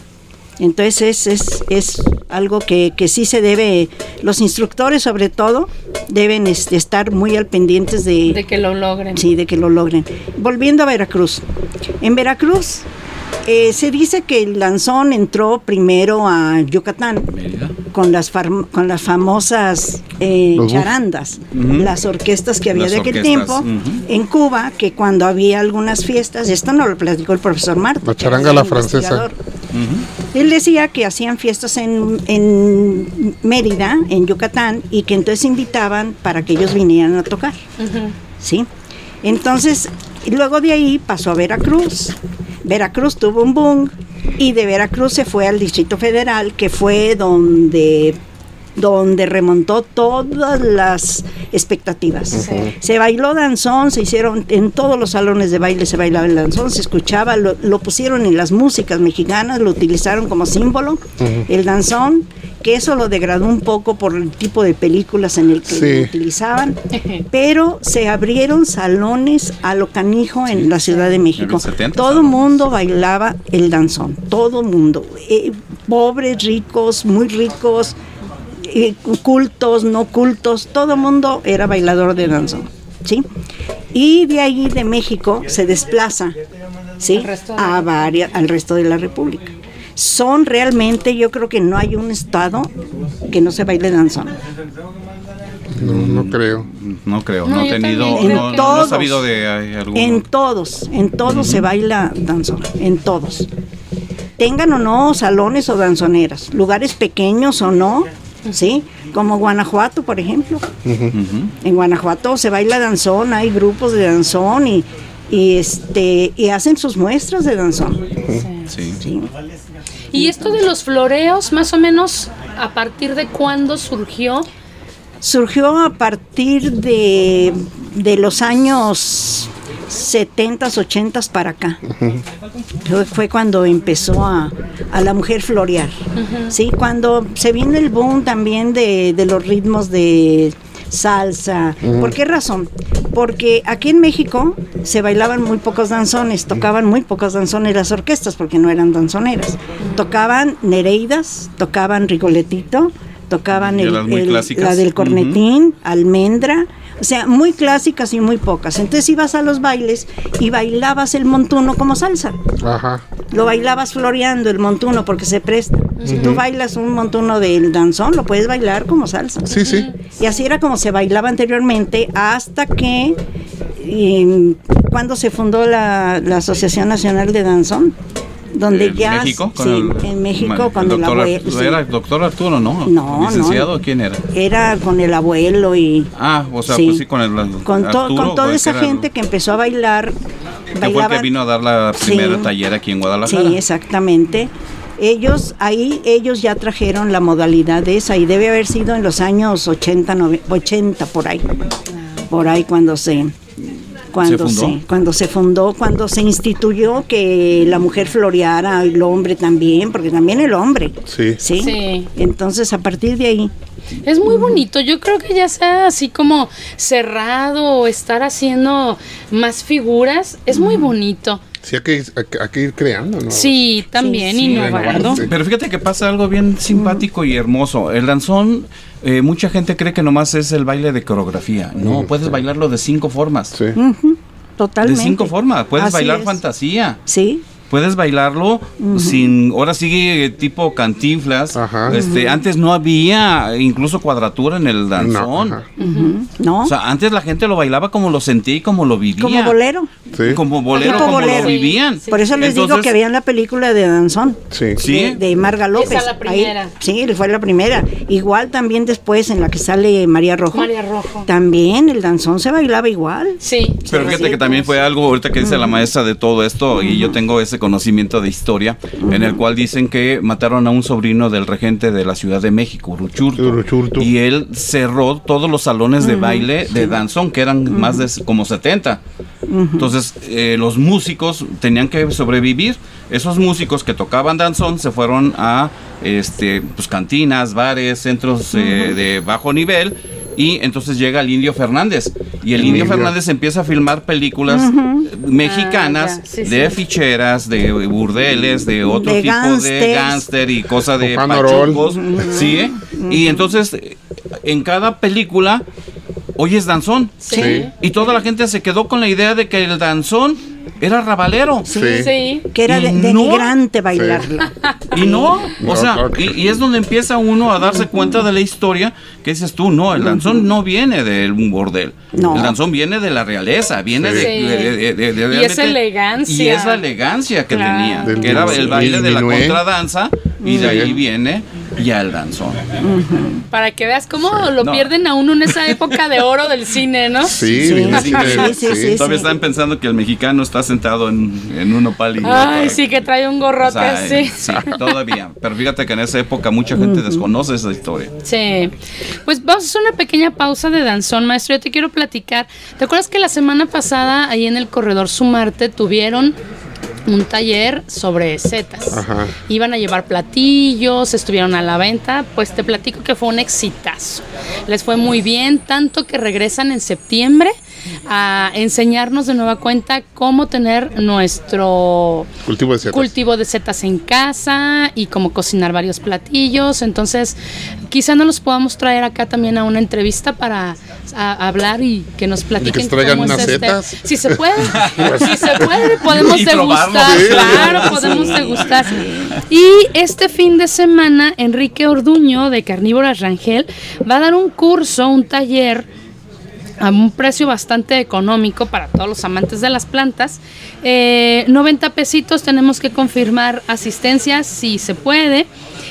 Entonces es, es, algo que, que, sí se debe, los instructores sobre todo, deben este, estar muy al pendientes de...
De que lo logren.
Sí, de que lo logren. Volviendo a Veracruz. En Veracruz eh, se dice que el lanzón entró primero a Yucatán con las, con las famosas eh, charandas, las orquestas que había de aquel tiempo en Cuba, que cuando había algunas fiestas, esto no lo platicó el profesor Marta.
La charanga la francesa.
Él decía que hacían fiestas en, en, Mérida, en Yucatán, y que entonces invitaban para que ellos vinieran a tocar. ¿Sí? Entonces, luego de ahí pasó a Veracruz. Veracruz tuvo un boom y de Veracruz se fue al Distrito Federal, que fue donde donde remontó todas las expectativas. Se bailó danzón, se hicieron en todos los salones de baile se bailaba el danzón, se escuchaba, lo, pusieron en las músicas mexicanas, lo utilizaron como símbolo, el danzón, que eso lo degradó un poco por el tipo de películas en el que lo utilizaban, <laughs> pero se abrieron salones a lo canijo en la Ciudad de México. todo mundo bailaba el danzón, todo mundo, eh, pobres, ricos, muy ricos, cultos, no cultos, todo mundo era bailador de danzón, ¿sí? Y de ahí de México se desplaza, ¿sí? A varias, al resto de la República. Son realmente, yo creo que no hay un estado que no se baile danzón.
No, no creo.
No creo, no, he tenido,
no,
sabido de alguno.
En todos, en todos se baila danzón, en todos. Tengan o no salones o danzoneras, lugares pequeños o no, ¿sí? Como Guanajuato, por ejemplo. En Guanajuato se baila danzón, hay grupos de danzón y, y este y hacen sus muestras de danzón.
Sí. sí.
¿Y esto de los floreos, más o menos, a partir de cuándo surgió?
Surgió a partir de, de los años 70, 80 para acá. Fue cuando empezó a, a la mujer florear. ¿sí? Cuando se vino el boom también de, de los ritmos de salsa. ¿Por qué razón? Porque aquí en México se bailaban muy pocos danzones, tocaban muy pocos danzones las orquestas porque no eran danzoneras. Tocaban Nereidas, tocaban Rigoletito, tocaban el, la del cornetín, almendra, o sea, muy clásicas y muy pocas. Entonces ibas a los bailes y bailabas el montuno como salsa. Ajá. Lo bailabas floreando el montuno porque se presta. Si tú bailas un montuno del danzón, lo puedes bailar como salsa.
Sí, sí.
Y así era como se bailaba anteriormente hasta que cuando se fundó la, la Asociación Nacional de Danzón donde
¿En
ya
México?
sí, en México con el, abuelo
¿Era el doctor Arturo, no?
No,
¿Licenciado quién era?
Era con el abuelo y
Ah, o sea, pues sí con el
con, con toda esa gente que empezó a bailar
que fue el que vino a dar la primera taller aquí en Guadalajara.
Sí, exactamente. Ellos ahí ellos ya trajeron la modalidad de esa y debe haber sido en los años 80 80 por ahí. Por ahí cuando se cuando ¿Se, cuando se fundó, cuando se instituyó que la mujer floreara, el hombre también, porque también el hombre.
Sí.
Sí. Entonces, a partir de ahí.
Es muy bonito. Yo creo que ya sea así como cerrado o estar haciendo más figuras, es muy bonito.
Sí, hay que, hay que, ir creando, ¿no?
Sí, también, innovando.
Pero fíjate que pasa algo bien simpático y hermoso. El danzón eh, mucha gente cree que nomás es el baile de coreografía. No, puedes bailarlo de cinco formas.
Sí. Totalmente.
De cinco formas. Puedes bailar fantasía.
Sí
puedes bailarlo sin, ahora sigue tipo cantinflas. Este, antes no había incluso cuadratura en el danzón.
No,
O sea, antes la gente lo bailaba como lo sentía y como lo vivía.
Como bolero.
Sí.
Como bolero, como lo vivían.
Por eso les digo que habían la película de danzón.
Sí.
De, de Marga López.
Esa la primera.
sí, fue la primera. Igual también después en la que sale María Rojo.
María Rojo.
También el danzón se bailaba igual.
Sí.
Pero fíjate que también fue algo, ahorita que dice la maestra de todo esto, y yo tengo ese conocimiento de historia, en el cual dicen que mataron a un sobrino del regente de la Ciudad de México, Uruchurtu, y él cerró todos los salones de baile de danzón, que eran más de como 70. Entonces, eh, los músicos tenían que sobrevivir. Esos músicos que tocaban danzón se fueron a este, pues, cantinas, bares, centros eh, de bajo nivel y entonces llega el Indio Fernández. Y el Indio Fernández empieza a filmar películas mexicanas ah, de ficheras, de burdeles, de otro tipo de gánster y cosas de pachucos, ¿sí? Y entonces en cada película oyes danzón.
Sí.
Y toda la gente se quedó con la idea de que el danzón era rabalero.
Sí. sí. Que era de, denigrante bailarlo. <laughs>
Y no, o sea, y, es donde empieza uno a darse cuenta de la historia que dices tú, no, el danzón no viene de un bordel. No. El danzón viene de la realeza, viene de, de,
Y es elegancia.
Y es la elegancia que tenía. Que era el baile de la contradanza y de ahí viene ya el danzón.
Para que veas cómo lo pierden a uno en esa época de oro del cine, ¿no? <laughs>
Sí, sí,
sí, Todavía están pensando que el mexicano está sentado en, en un opal y
Ay, sí, que trae un gorrote así.
Todavía. Pero fíjate que en esa época mucha gente desconoce esa historia.
Sí. Pues vamos a hacer una pequeña pausa de danzón, maestro. Yo te quiero platicar. ¿Te acuerdas que la semana pasada ahí en el corredor Sumarte tuvieron un taller sobre setas. Iban a llevar platillos, estuvieron a la venta, pues te platico que fue un exitazo. Les fue muy bien, tanto que regresan en septiembre a enseñarnos de nueva cuenta cómo tener nuestro
cultivo de setas,
cultivo de setas en casa y cómo cocinar varios platillos. Entonces, quizá nos los podamos traer acá también a una entrevista para hablar y que nos platiquen.
que traigan unas este
setas. Si se puede, <laughs> si se puede, podemos degustar. Claro, podemos degustar. Y este fin de semana, Enrique Orduño de Carnívoras Rangel va a dar un curso, un taller a un precio bastante económico para todos los amantes de las plantas. 90 eh, pesitos tenemos que confirmar asistencia si se puede.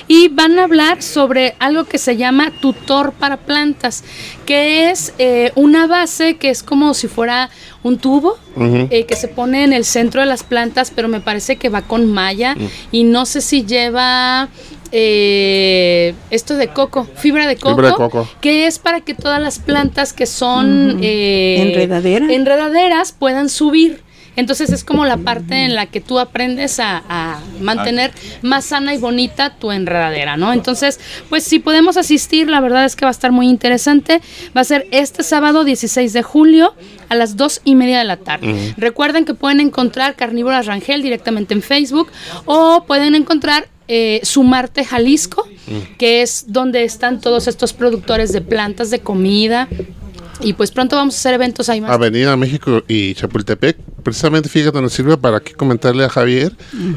Y van a hablar sobre algo que se llama tutor para plantas, que es eh, una base que es como si fuera un tubo eh, que se pone en el centro de las plantas, pero me parece que va con malla y no sé si lleva eh, esto de coco, fibra de coco, que es para que todas las plantas que son
eh,
enredaderas puedan subir. Entonces es como la parte en la que tú aprendes a, mantener más sana y bonita tu enredadera, ¿no? Entonces, pues si podemos asistir, la verdad es que va a estar muy interesante. Va a ser este sábado 16 de julio a las dos y media de la tarde. Recuerden que pueden encontrar Carnívoras Rangel directamente en Facebook o pueden encontrar eh, Sumarte Jalisco, mm. que es donde están todos estos productores de plantas de comida. Y pues pronto vamos a hacer eventos ahí más.
Avenida México y Chapultepec. Precisamente, fíjate, nos sirve para que comentarle a Javier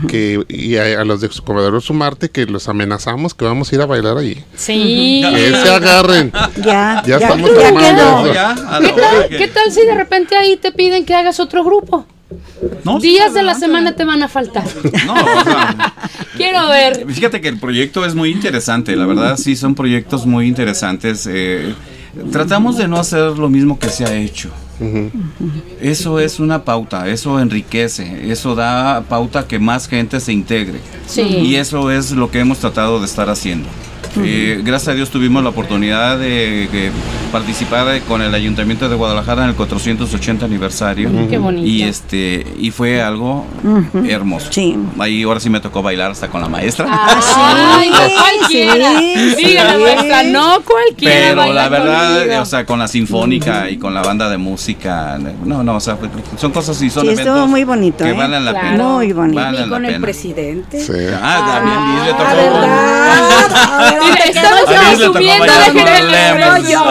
que y a, los de su comedor Sumarte que los amenazamos que vamos a ir a bailar allí.
Sí.
Que se agarren.
Ya,
ya, estamos
¿Qué tal si de repente ahí te piden que hagas otro grupo? Días de la semana te van a faltar. No, <laughs> Quiero ver.
Fíjate que el proyecto es muy interesante, la verdad sí son proyectos muy interesantes. Eh, tratamos de no hacer lo mismo que se ha hecho. Eso es una pauta, eso enriquece, eso da pauta que más gente se integre. Y eso es lo que hemos tratado de estar haciendo. Eh, gracias a Dios tuvimos la oportunidad de, participar con el Ayuntamiento de Guadalajara en el 480 aniversario.
Qué bonito.
Y este y fue algo hermoso.
Sí.
Ahí ahora sí me tocó bailar hasta con la maestra.
Ay, no cualquiera. Dígale, maestra, no cualquiera.
Pero la verdad, o sea, con la sinfónica y con la banda de música, no, no, o sea, son cosas y son eventos
muy bonito,
que ¿eh? valen la pena.
Muy bonito.
y con el presidente.
Sí.
Ah, también le
tocó. <laughs>
estamos subiendo
de yo,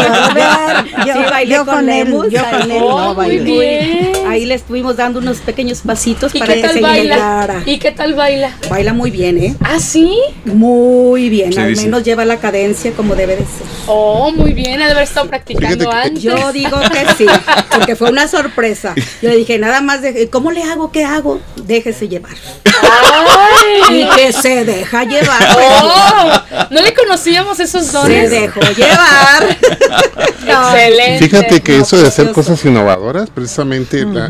yo, bailé con, él, yo con él
no bailé.
Ahí le estuvimos dando unos pequeños pasitos para
que se baila? ¿Y qué tal baila?
Baila muy bien, ¿eh?
¿Ah, sí?
Muy bien, al menos lleva la cadencia como debe de ser.
Oh, muy bien, ha de haber estado practicando antes.
Yo digo que sí, porque fue una sorpresa. Yo le dije, nada más, de, ¿cómo le hago? ¿Qué hago? Déjese llevar. Ay. Y que se deja llevar.
Oh, no le conocíamos esos dones.
Se dejó llevar. <laughs>
Excelente.
Fíjate que eso de hacer cosas innovadoras, precisamente la,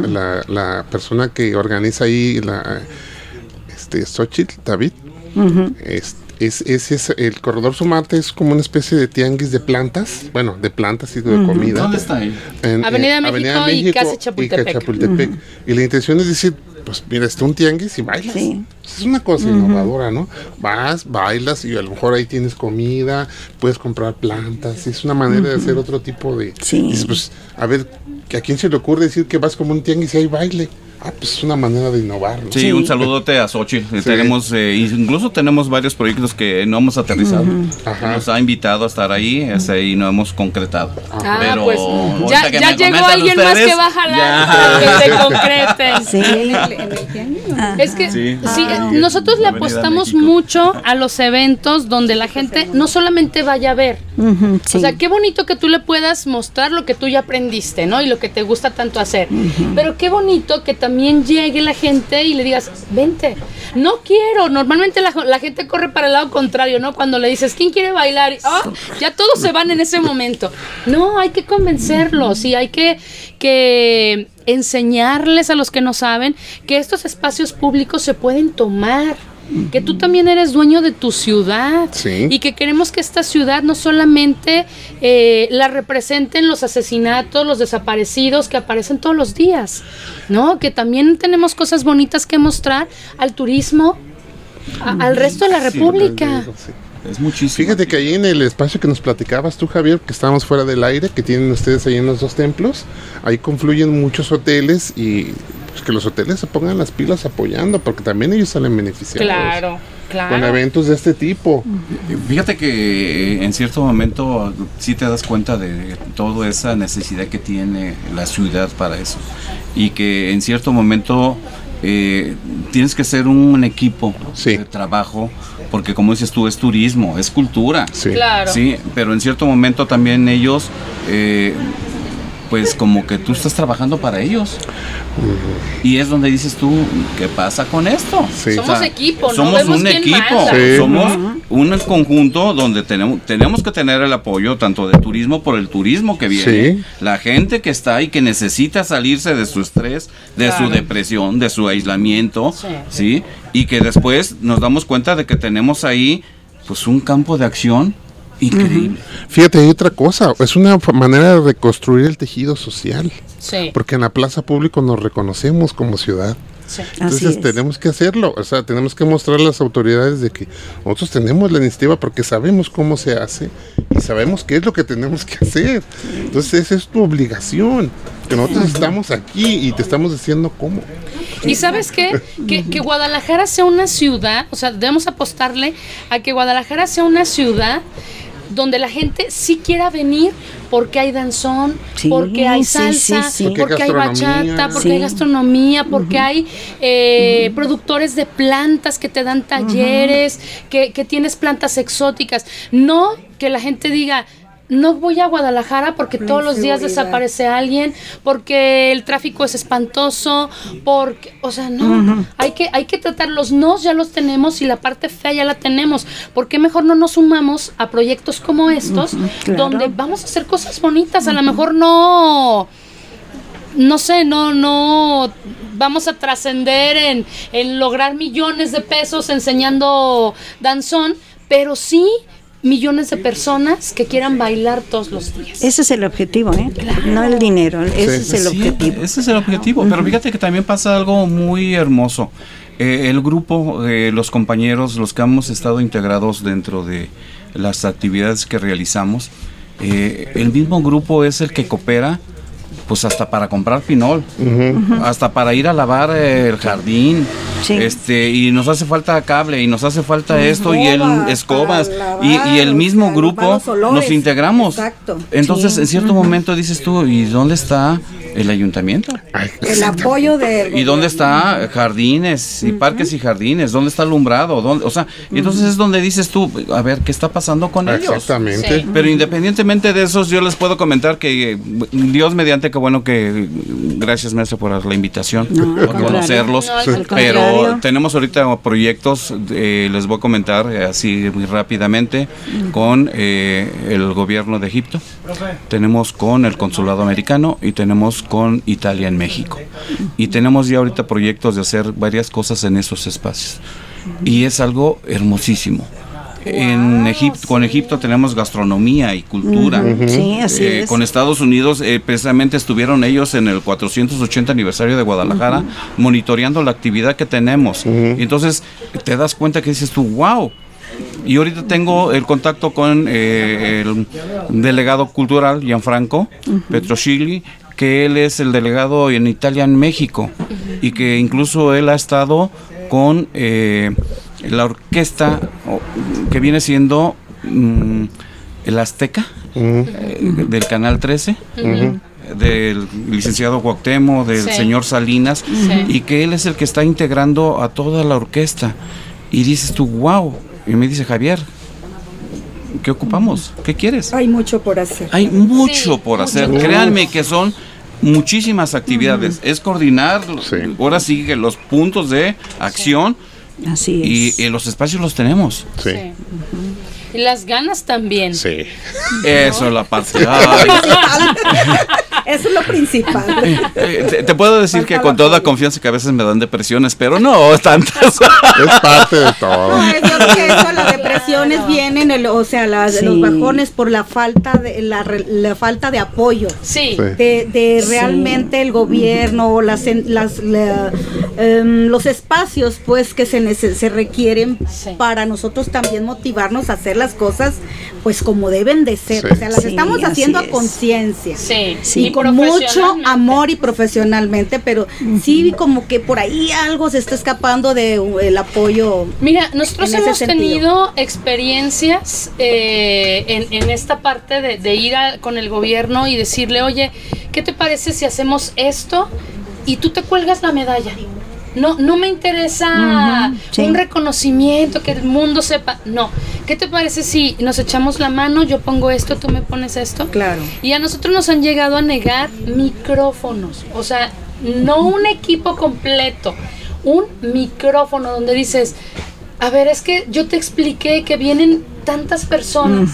persona que organiza ahí, la este Xochitl, David, es, es, el corredor Sumarte es como una especie de tianguis de plantas, bueno, de plantas y de comida.
¿Dónde está ahí?
En, Avenida, México y Casa Chapultepec.
Y, y la intención es decir, pues mira, está un tianguis y bailas. Es una cosa innovadora, ¿no? Vas, bailas y a lo mejor ahí tienes comida, puedes comprar plantas. Es una manera de hacer otro tipo de...
Sí.
pues, a ver, ¿a quién se le ocurre decir que vas como un tianguis y hay baile? Ah, pues es una manera de innovar.
Sí, un saludote a Xochitl. Tenemos, eh, incluso tenemos varios proyectos que no hemos aterrizado. Nos ha invitado a estar ahí ese, y no hemos concretado.
Ah, Pero pues, ya, ya llegó alguien más que va a jalar que se concreten. <laughs>
Sí.
Es que sí, nosotros le apostamos mucho a los eventos donde la gente no solamente vaya a ver. O sea, qué bonito que tú le puedas mostrar lo que tú ya aprendiste, ¿no? Y lo que te gusta tanto hacer. Pero qué bonito que también también llegue la gente y le digas, vente. No quiero. Normalmente la, gente corre para el lado contrario, ¿no? Cuando le dices, ¿quién quiere bailar? Oh, ya todos se van en ese momento. No, hay que convencerlos y hay que enseñarles a los que no saben que estos espacios públicos se pueden tomar que tú también eres dueño de tu ciudad y que queremos que esta ciudad no solamente eh, la representen los asesinatos, los desaparecidos que aparecen todos los días, ¿no? Que también tenemos cosas bonitas que mostrar al turismo, al resto de la República.
es muchísimo.
Fíjate que ahí en el espacio que nos platicabas tú, Javier, que estábamos fuera del aire, que tienen ustedes ahí en los dos templos, ahí confluyen muchos hoteles y pues, que los hoteles se pongan las pilas apoyando, porque también ellos salen beneficiados.
Claro. Claro.
Con eventos de este tipo.
Fíjate que en cierto momento sí te das cuenta de toda esa necesidad que tiene la ciudad para eso. Y que en cierto momento eh, tienes que ser un equipo de trabajo, porque como dices tú, es turismo, es cultura.
Sí.
Claro.
Sí, pero en cierto momento también ellos eh, pues como que tú estás trabajando para ellos. Y es donde dices tú, ¿qué pasa con esto?
Somos equipo, ¿no?
Somos un equipo, somos un conjunto donde tenemos, tenemos que tener el apoyo tanto de turismo por el turismo que viene, la gente que está ahí que necesita salirse de su estrés, de su depresión, de su aislamiento, ¿sí? Y que después nos damos cuenta de que tenemos ahí pues un campo de acción Increíble.
Fíjate, hay otra cosa, es una manera de reconstruir el tejido social.
Sí.
Porque en la plaza pública nos reconocemos como ciudad. Sí. Entonces tenemos que hacerlo, o sea, tenemos que mostrar a las autoridades de que nosotros tenemos la iniciativa porque sabemos cómo se hace y sabemos qué es lo que tenemos que hacer. Entonces esa es tu obligación, que nosotros estamos aquí y te estamos diciendo cómo.
Y sabes qué? Que, que Guadalajara sea una ciudad, o sea, debemos apostarle a que Guadalajara sea una ciudad donde la gente sí quiera venir porque hay danzón, porque hay salsa, porque, hay bachata, porque hay gastronomía, porque hay eh, productores de plantas que te dan talleres, que, que tienes plantas exóticas. No que la gente diga, no voy a Guadalajara porque todos los días desaparece alguien, porque el tráfico es espantoso, porque, o sea, no, hay que hay que tratar los nos ya los tenemos y la parte fea ya la tenemos. ¿Por qué mejor no nos sumamos a proyectos como estos donde vamos a hacer cosas bonitas? A lo mejor no no sé, no, no vamos a trascender en, en lograr millones de pesos enseñando danzón, pero sí millones de personas que quieran bailar todos los días.
Ese es el objetivo, ¿eh? No el dinero, ese es el objetivo.
Ese es el objetivo, pero fíjate que también pasa algo muy hermoso. Eh, el grupo, eh, los compañeros, los que hemos estado integrados dentro de las actividades que realizamos, eh, el mismo grupo es el que coopera pues hasta para comprar pinol, hasta para ir a lavar el jardín, este y nos hace falta cable y nos hace falta esto y el escobas y, el mismo grupo nos integramos. Entonces en cierto momento dices tú, ¿y dónde está el ayuntamiento.
El apoyo de...
¿Y dónde está jardines y parques y jardines? ¿Dónde está alumbrado? ¿Dónde, o sea, entonces es donde dices tú, a ver, ¿qué está pasando con ellos?
Exactamente.
Pero independientemente de eso, yo les puedo comentar que Dios mediante, que bueno que, gracias maestro por la invitación, por conocerlos, pero tenemos ahorita proyectos, eh, les voy a comentar así muy rápidamente, con eh, el gobierno de Egipto, tenemos con el consulado americano y tenemos con Italia en México. Y tenemos ya ahorita proyectos de hacer varias cosas en esos espacios. Y es algo hermosísimo. En Egipto, con Egipto tenemos gastronomía y cultura.
Eh,
con Estados Unidos, eh, precisamente estuvieron ellos en el 480 aniversario de Guadalajara monitoreando la actividad que tenemos. Entonces te das cuenta que dices tú, wow, y ahorita tengo el contacto con eh, el delegado cultural Gianfranco Petrochili que él es el delegado en Italia en México y que incluso él ha estado con eh, la orquesta que viene siendo mm, el Azteca eh, del Canal 13. del licenciado Guactemo, del señor Salinas, y que él es el que está integrando a toda la orquesta. Y dices tú, wow, y me dice Javier, ¿qué ocupamos? ¿Qué quieres?
Hay mucho por hacer.
Hay mucho por hacer. Créanme que son muchísimas actividades. Es coordinar, ahora sigue los puntos de acción.
Así
Y, los espacios los tenemos.
Sí.
Y las ganas también.
Sí. <laughs>
Eso es la parte. <laughs>
Eso es lo principal. <laughs>
Eh, te, puedo decir que con toda confianza que a veces me dan depresiones, pero no tantas. <laughs>
Es parte de todo.
No, yo que eso, la depresión depresiones vienen, <laughs> el, o sea, las, los bajones por la falta de la, la falta de apoyo.
Sí.
De, de realmente el gobierno, las, las em, los espacios pues que se, se requieren para nosotros también motivarnos a hacer las cosas pues como deben de ser. O sea, las estamos haciendo a conciencia.
Sí.
Y, con mucho amor y profesionalmente, pero sí como que por ahí algo se está escapando de uh, el apoyo.
Mira, nosotros hemos tenido experiencias eh, en, esta parte de, ir con el gobierno y decirle, oye, ¿qué te parece si hacemos esto y tú te cuelgas la medalla? No, no me interesa un reconocimiento, que el mundo sepa. No. ¿Qué te parece si nos echamos la mano, yo pongo esto, tú me pones esto?
Claro.
Y a nosotros nos han llegado a negar micrófonos. O sea, no un equipo completo, un micrófono donde dices, a ver, es que yo te expliqué que vienen tantas personas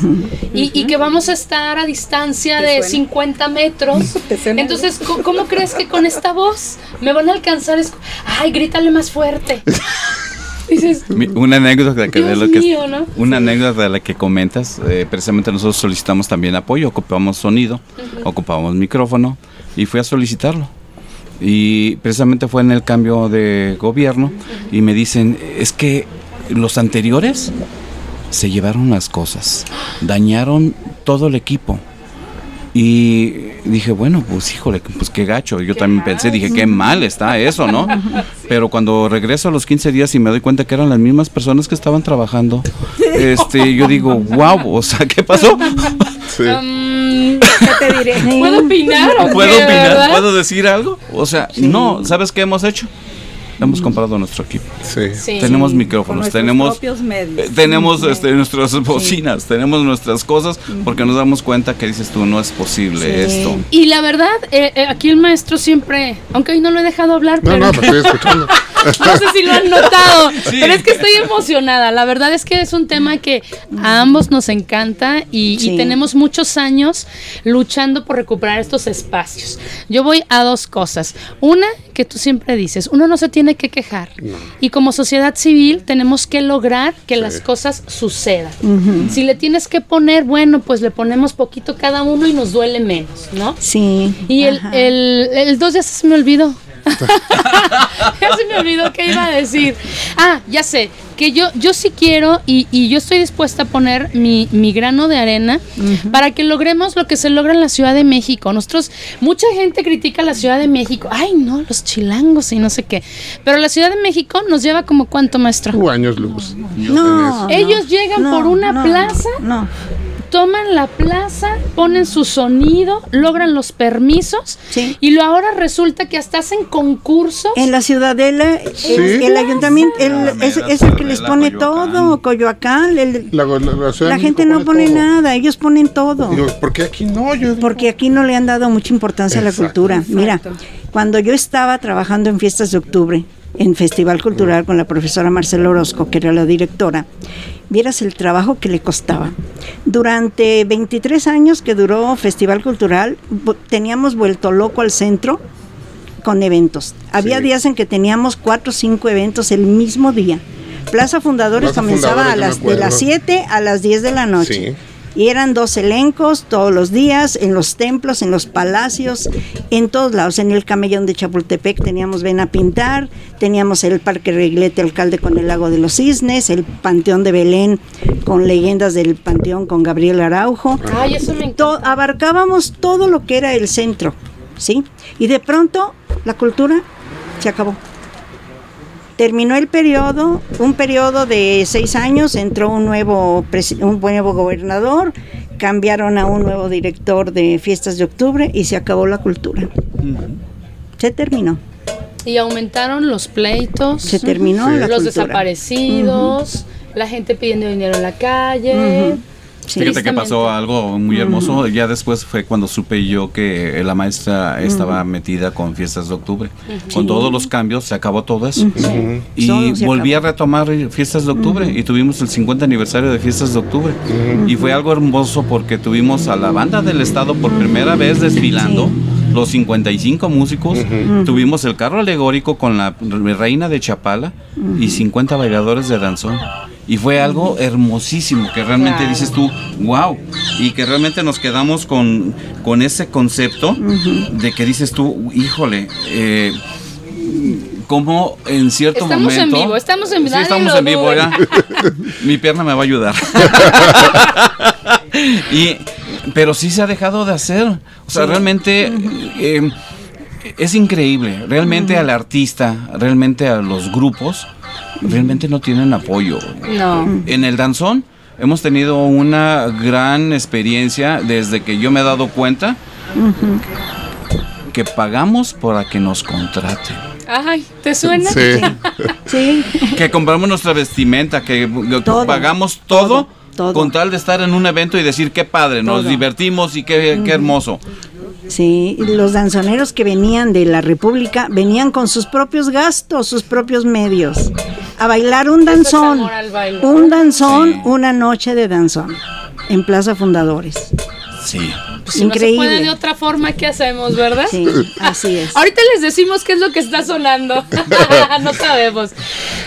y, que vamos a estar a distancia de 50 metros. <laughs> Entonces, ¿cómo, crees que con esta voz me van a alcanzar? Ay, grítale más fuerte. <laughs>
Dices, una anécdota de lo que una anécdota de la que comentas eh, precisamente nosotros solicitamos también apoyo ocupamos sonido ocupamos micrófono y fui a solicitarlo. Y precisamente fue en el cambio de gobierno y me dicen, es que los anteriores se llevaron las cosas, dañaron todo el equipo. Y dije, bueno, pues híjole, pues qué gacho. Yo también pensé, dije, qué mal está eso, ¿no? <laughs> Pero cuando regreso a los 15 días y me doy cuenta que eran las mismas personas que estaban trabajando, <laughs> este, yo digo, wow, o sea, ¿qué pasó? <laughs>
Um, ¿Qué te diré? ¿Puedo opinar?
¿Puedo opinar? ¿Puedo decir algo? O sea, no, ¿sabes qué hemos hecho? Hemos comprado nuestro equipo.
Sí.
Tenemos micrófonos, tenemos eh, tenemos este, nuestras bocinas, tenemos nuestras cosas porque nos damos cuenta que dices tú no es posible esto.
Y la verdad, eh, eh, aquí el maestro siempre, aunque hoy no lo he dejado hablar,
no,
pero
no, estoy escuchando. <laughs>
no sé si lo han notado, <laughs> pero es que estoy emocionada. La verdad es que es un tema que a ambos nos encanta y, tenemos muchos años luchando por recuperar estos espacios. Yo voy a dos cosas. Una, que tú siempre dices, uno no se tiene que quejar. Y como sociedad civil tenemos que lograr que las cosas sucedan. Si le tienes que poner, bueno, pues le ponemos poquito cada uno y nos duele menos, ¿no?
Sí.
Y el, el, el dos ya se me olvidó. <laughs> ya se me olvidó qué iba a decir. Ah, ya sé, que yo, yo sí quiero y, yo estoy dispuesta a poner mi, grano de arena para que logremos lo que se logra en la Ciudad de México. Nosotros, mucha gente critica la Ciudad de México. Ay, no, los chilangos y no sé qué. Pero la Ciudad de México nos lleva como cuánto, maestro.
Uh, años luz.
No, ellos llegan por una plaza. No toman la plaza, ponen su sonido, logran los permisos y lo ahora resulta que hasta hacen concursos.
En la ciudadela, el, ayuntamiento es, el que les pone todo, Coyoacán, la, gente no pone nada, ellos ponen todo.
¿Por qué aquí no?
Porque aquí no le han dado mucha importancia a la cultura. Mira, cuando yo estaba trabajando en fiestas de octubre, en Festival Cultural con la profesora Marcela Orozco, que era la directora, vieras el trabajo que le costaba. Durante 23 años que duró Festival Cultural, teníamos vuelto loco al centro con eventos. Había días en que teníamos cuatro o cinco eventos el mismo día. Plaza Fundadores comenzaba a las, de las 7 a las 10 de la noche. Y eran dos elencos todos los días, en los templos, en los palacios, en todos lados. En el camellón de Chapultepec teníamos Ven a Pintar, teníamos el Parque Reglete Alcalde con el Lago de los Cisnes, el Panteón de Belén con leyendas del Panteón con Gabriel Araujo.
Ay, eso me
abarcábamos todo lo que era el centro, ¿sí? Y de pronto la cultura se acabó terminó el periodo, un periodo de seis años, entró un nuevo, un nuevo gobernador, cambiaron a un nuevo director de fiestas de octubre y se acabó la cultura. Se terminó.
Y aumentaron los pleitos.
Se terminó
Los desaparecidos, la gente pidiendo dinero en la calle.
Fíjate que pasó algo muy hermoso. Ya después fue cuando supe yo que la maestra estaba metida con fiestas de octubre. Con todos los cambios se acabó todo eso. Y volví a retomar fiestas de octubre y tuvimos el 50 aniversario de fiestas de octubre. Y fue algo hermoso porque tuvimos a la banda del estado por primera vez desfilando los 55 músicos, tuvimos el carro alegórico con la reina de Chapala y 50 bailadores de danzón Y fue algo hermosísimo, que realmente dices tú, wow, y que realmente nos quedamos con, con ese concepto de que dices tú, híjole, eh, como en cierto
momento.
Estamos
en vivo, estamos en vivo.
Sí, estamos en vivo, ya. Mi pierna me va a ayudar. <laughs> y, pero sí se ha dejado de hacer. O sea, realmente eh, es increíble. Realmente al artista, realmente a los grupos, realmente no tienen apoyo.
No.
En el danzón hemos tenido una gran experiencia desde que yo me he dado cuenta que pagamos para que nos contraten.
Ay, ¿te suena?
Sí.
Sí.
Que compramos nuestra vestimenta, que, pagamos todo, con tal de estar en un evento y decir qué padre, nos divertimos y qué, qué hermoso.
Sí, los danzoneros que venían de la República venían con sus propios gastos, sus propios medios, a bailar un danzón, un danzón, una noche de danzón en Plaza Fundadores.
Sí.
Pues si Increíble. no se puede de otra forma, ¿qué hacemos, verdad?
Sí, <laughs> así es.
Ahorita les decimos qué es lo que está sonando. <laughs> no sabemos.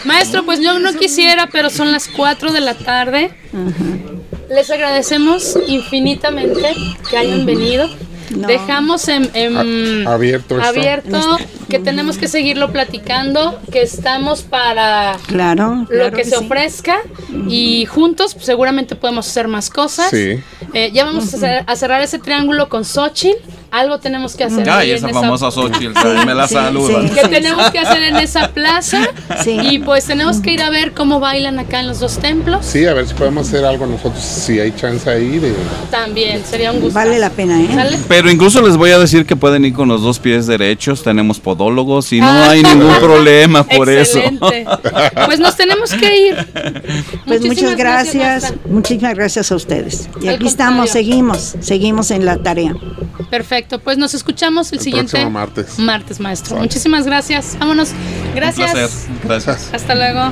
Maestro, pues yo no quisiera, pero son las 4 de la tarde. Les agradecemos infinitamente que hayan venido. Dejamos en,
abierto,
abierto que tenemos que seguirlo platicando, que estamos para
claro,
lo que, se ofrezca y juntos seguramente podemos hacer más cosas.
Sí.
Eh, ya vamos a, cerrar ese triángulo con Xochitl. Algo tenemos que hacer.
Ay, esa famosa Xochitl, me la saludan.
Que tenemos que hacer en esa plaza. Y pues tenemos que ir a ver cómo bailan acá en los dos templos.
Sí, a ver si podemos hacer algo nosotros, si hay chance ahí. De...
También, sería un gusto.
Vale la pena, ¿eh?
Pero incluso les voy a decir que pueden ir con los dos pies derechos. Tenemos podólogos y no ah. hay ningún problema por
Excelente. eso. <laughs> Pues nos tenemos que ir.
Pues muchas gracias. muchísimas gracias a ustedes. Y aquí estamos, seguimos, seguimos en la tarea.
Perfecto, pues nos escuchamos el, siguiente
martes.
Martes, maestro. Muchísimas gracias. Vámonos. Gracias.
Gracias.
Hasta luego.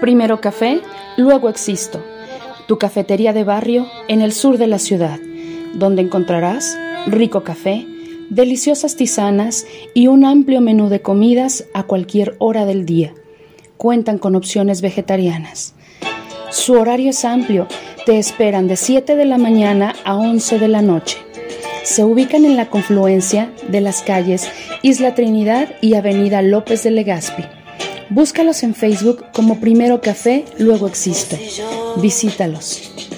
Primero café, luego existo. Tu cafetería de barrio en el sur de la ciudad, donde encontrarás rico café, deliciosas tisanas y un amplio menú de comidas a cualquier hora del día. Cuentan con opciones vegetarianas. Su horario es amplio te esperan de 7 de la mañana a 11 de la noche. Se ubican en la confluencia de las calles Isla Trinidad y Avenida López de Legazpi. Búscalos en Facebook como Primero Café, luego existe. Visítalos.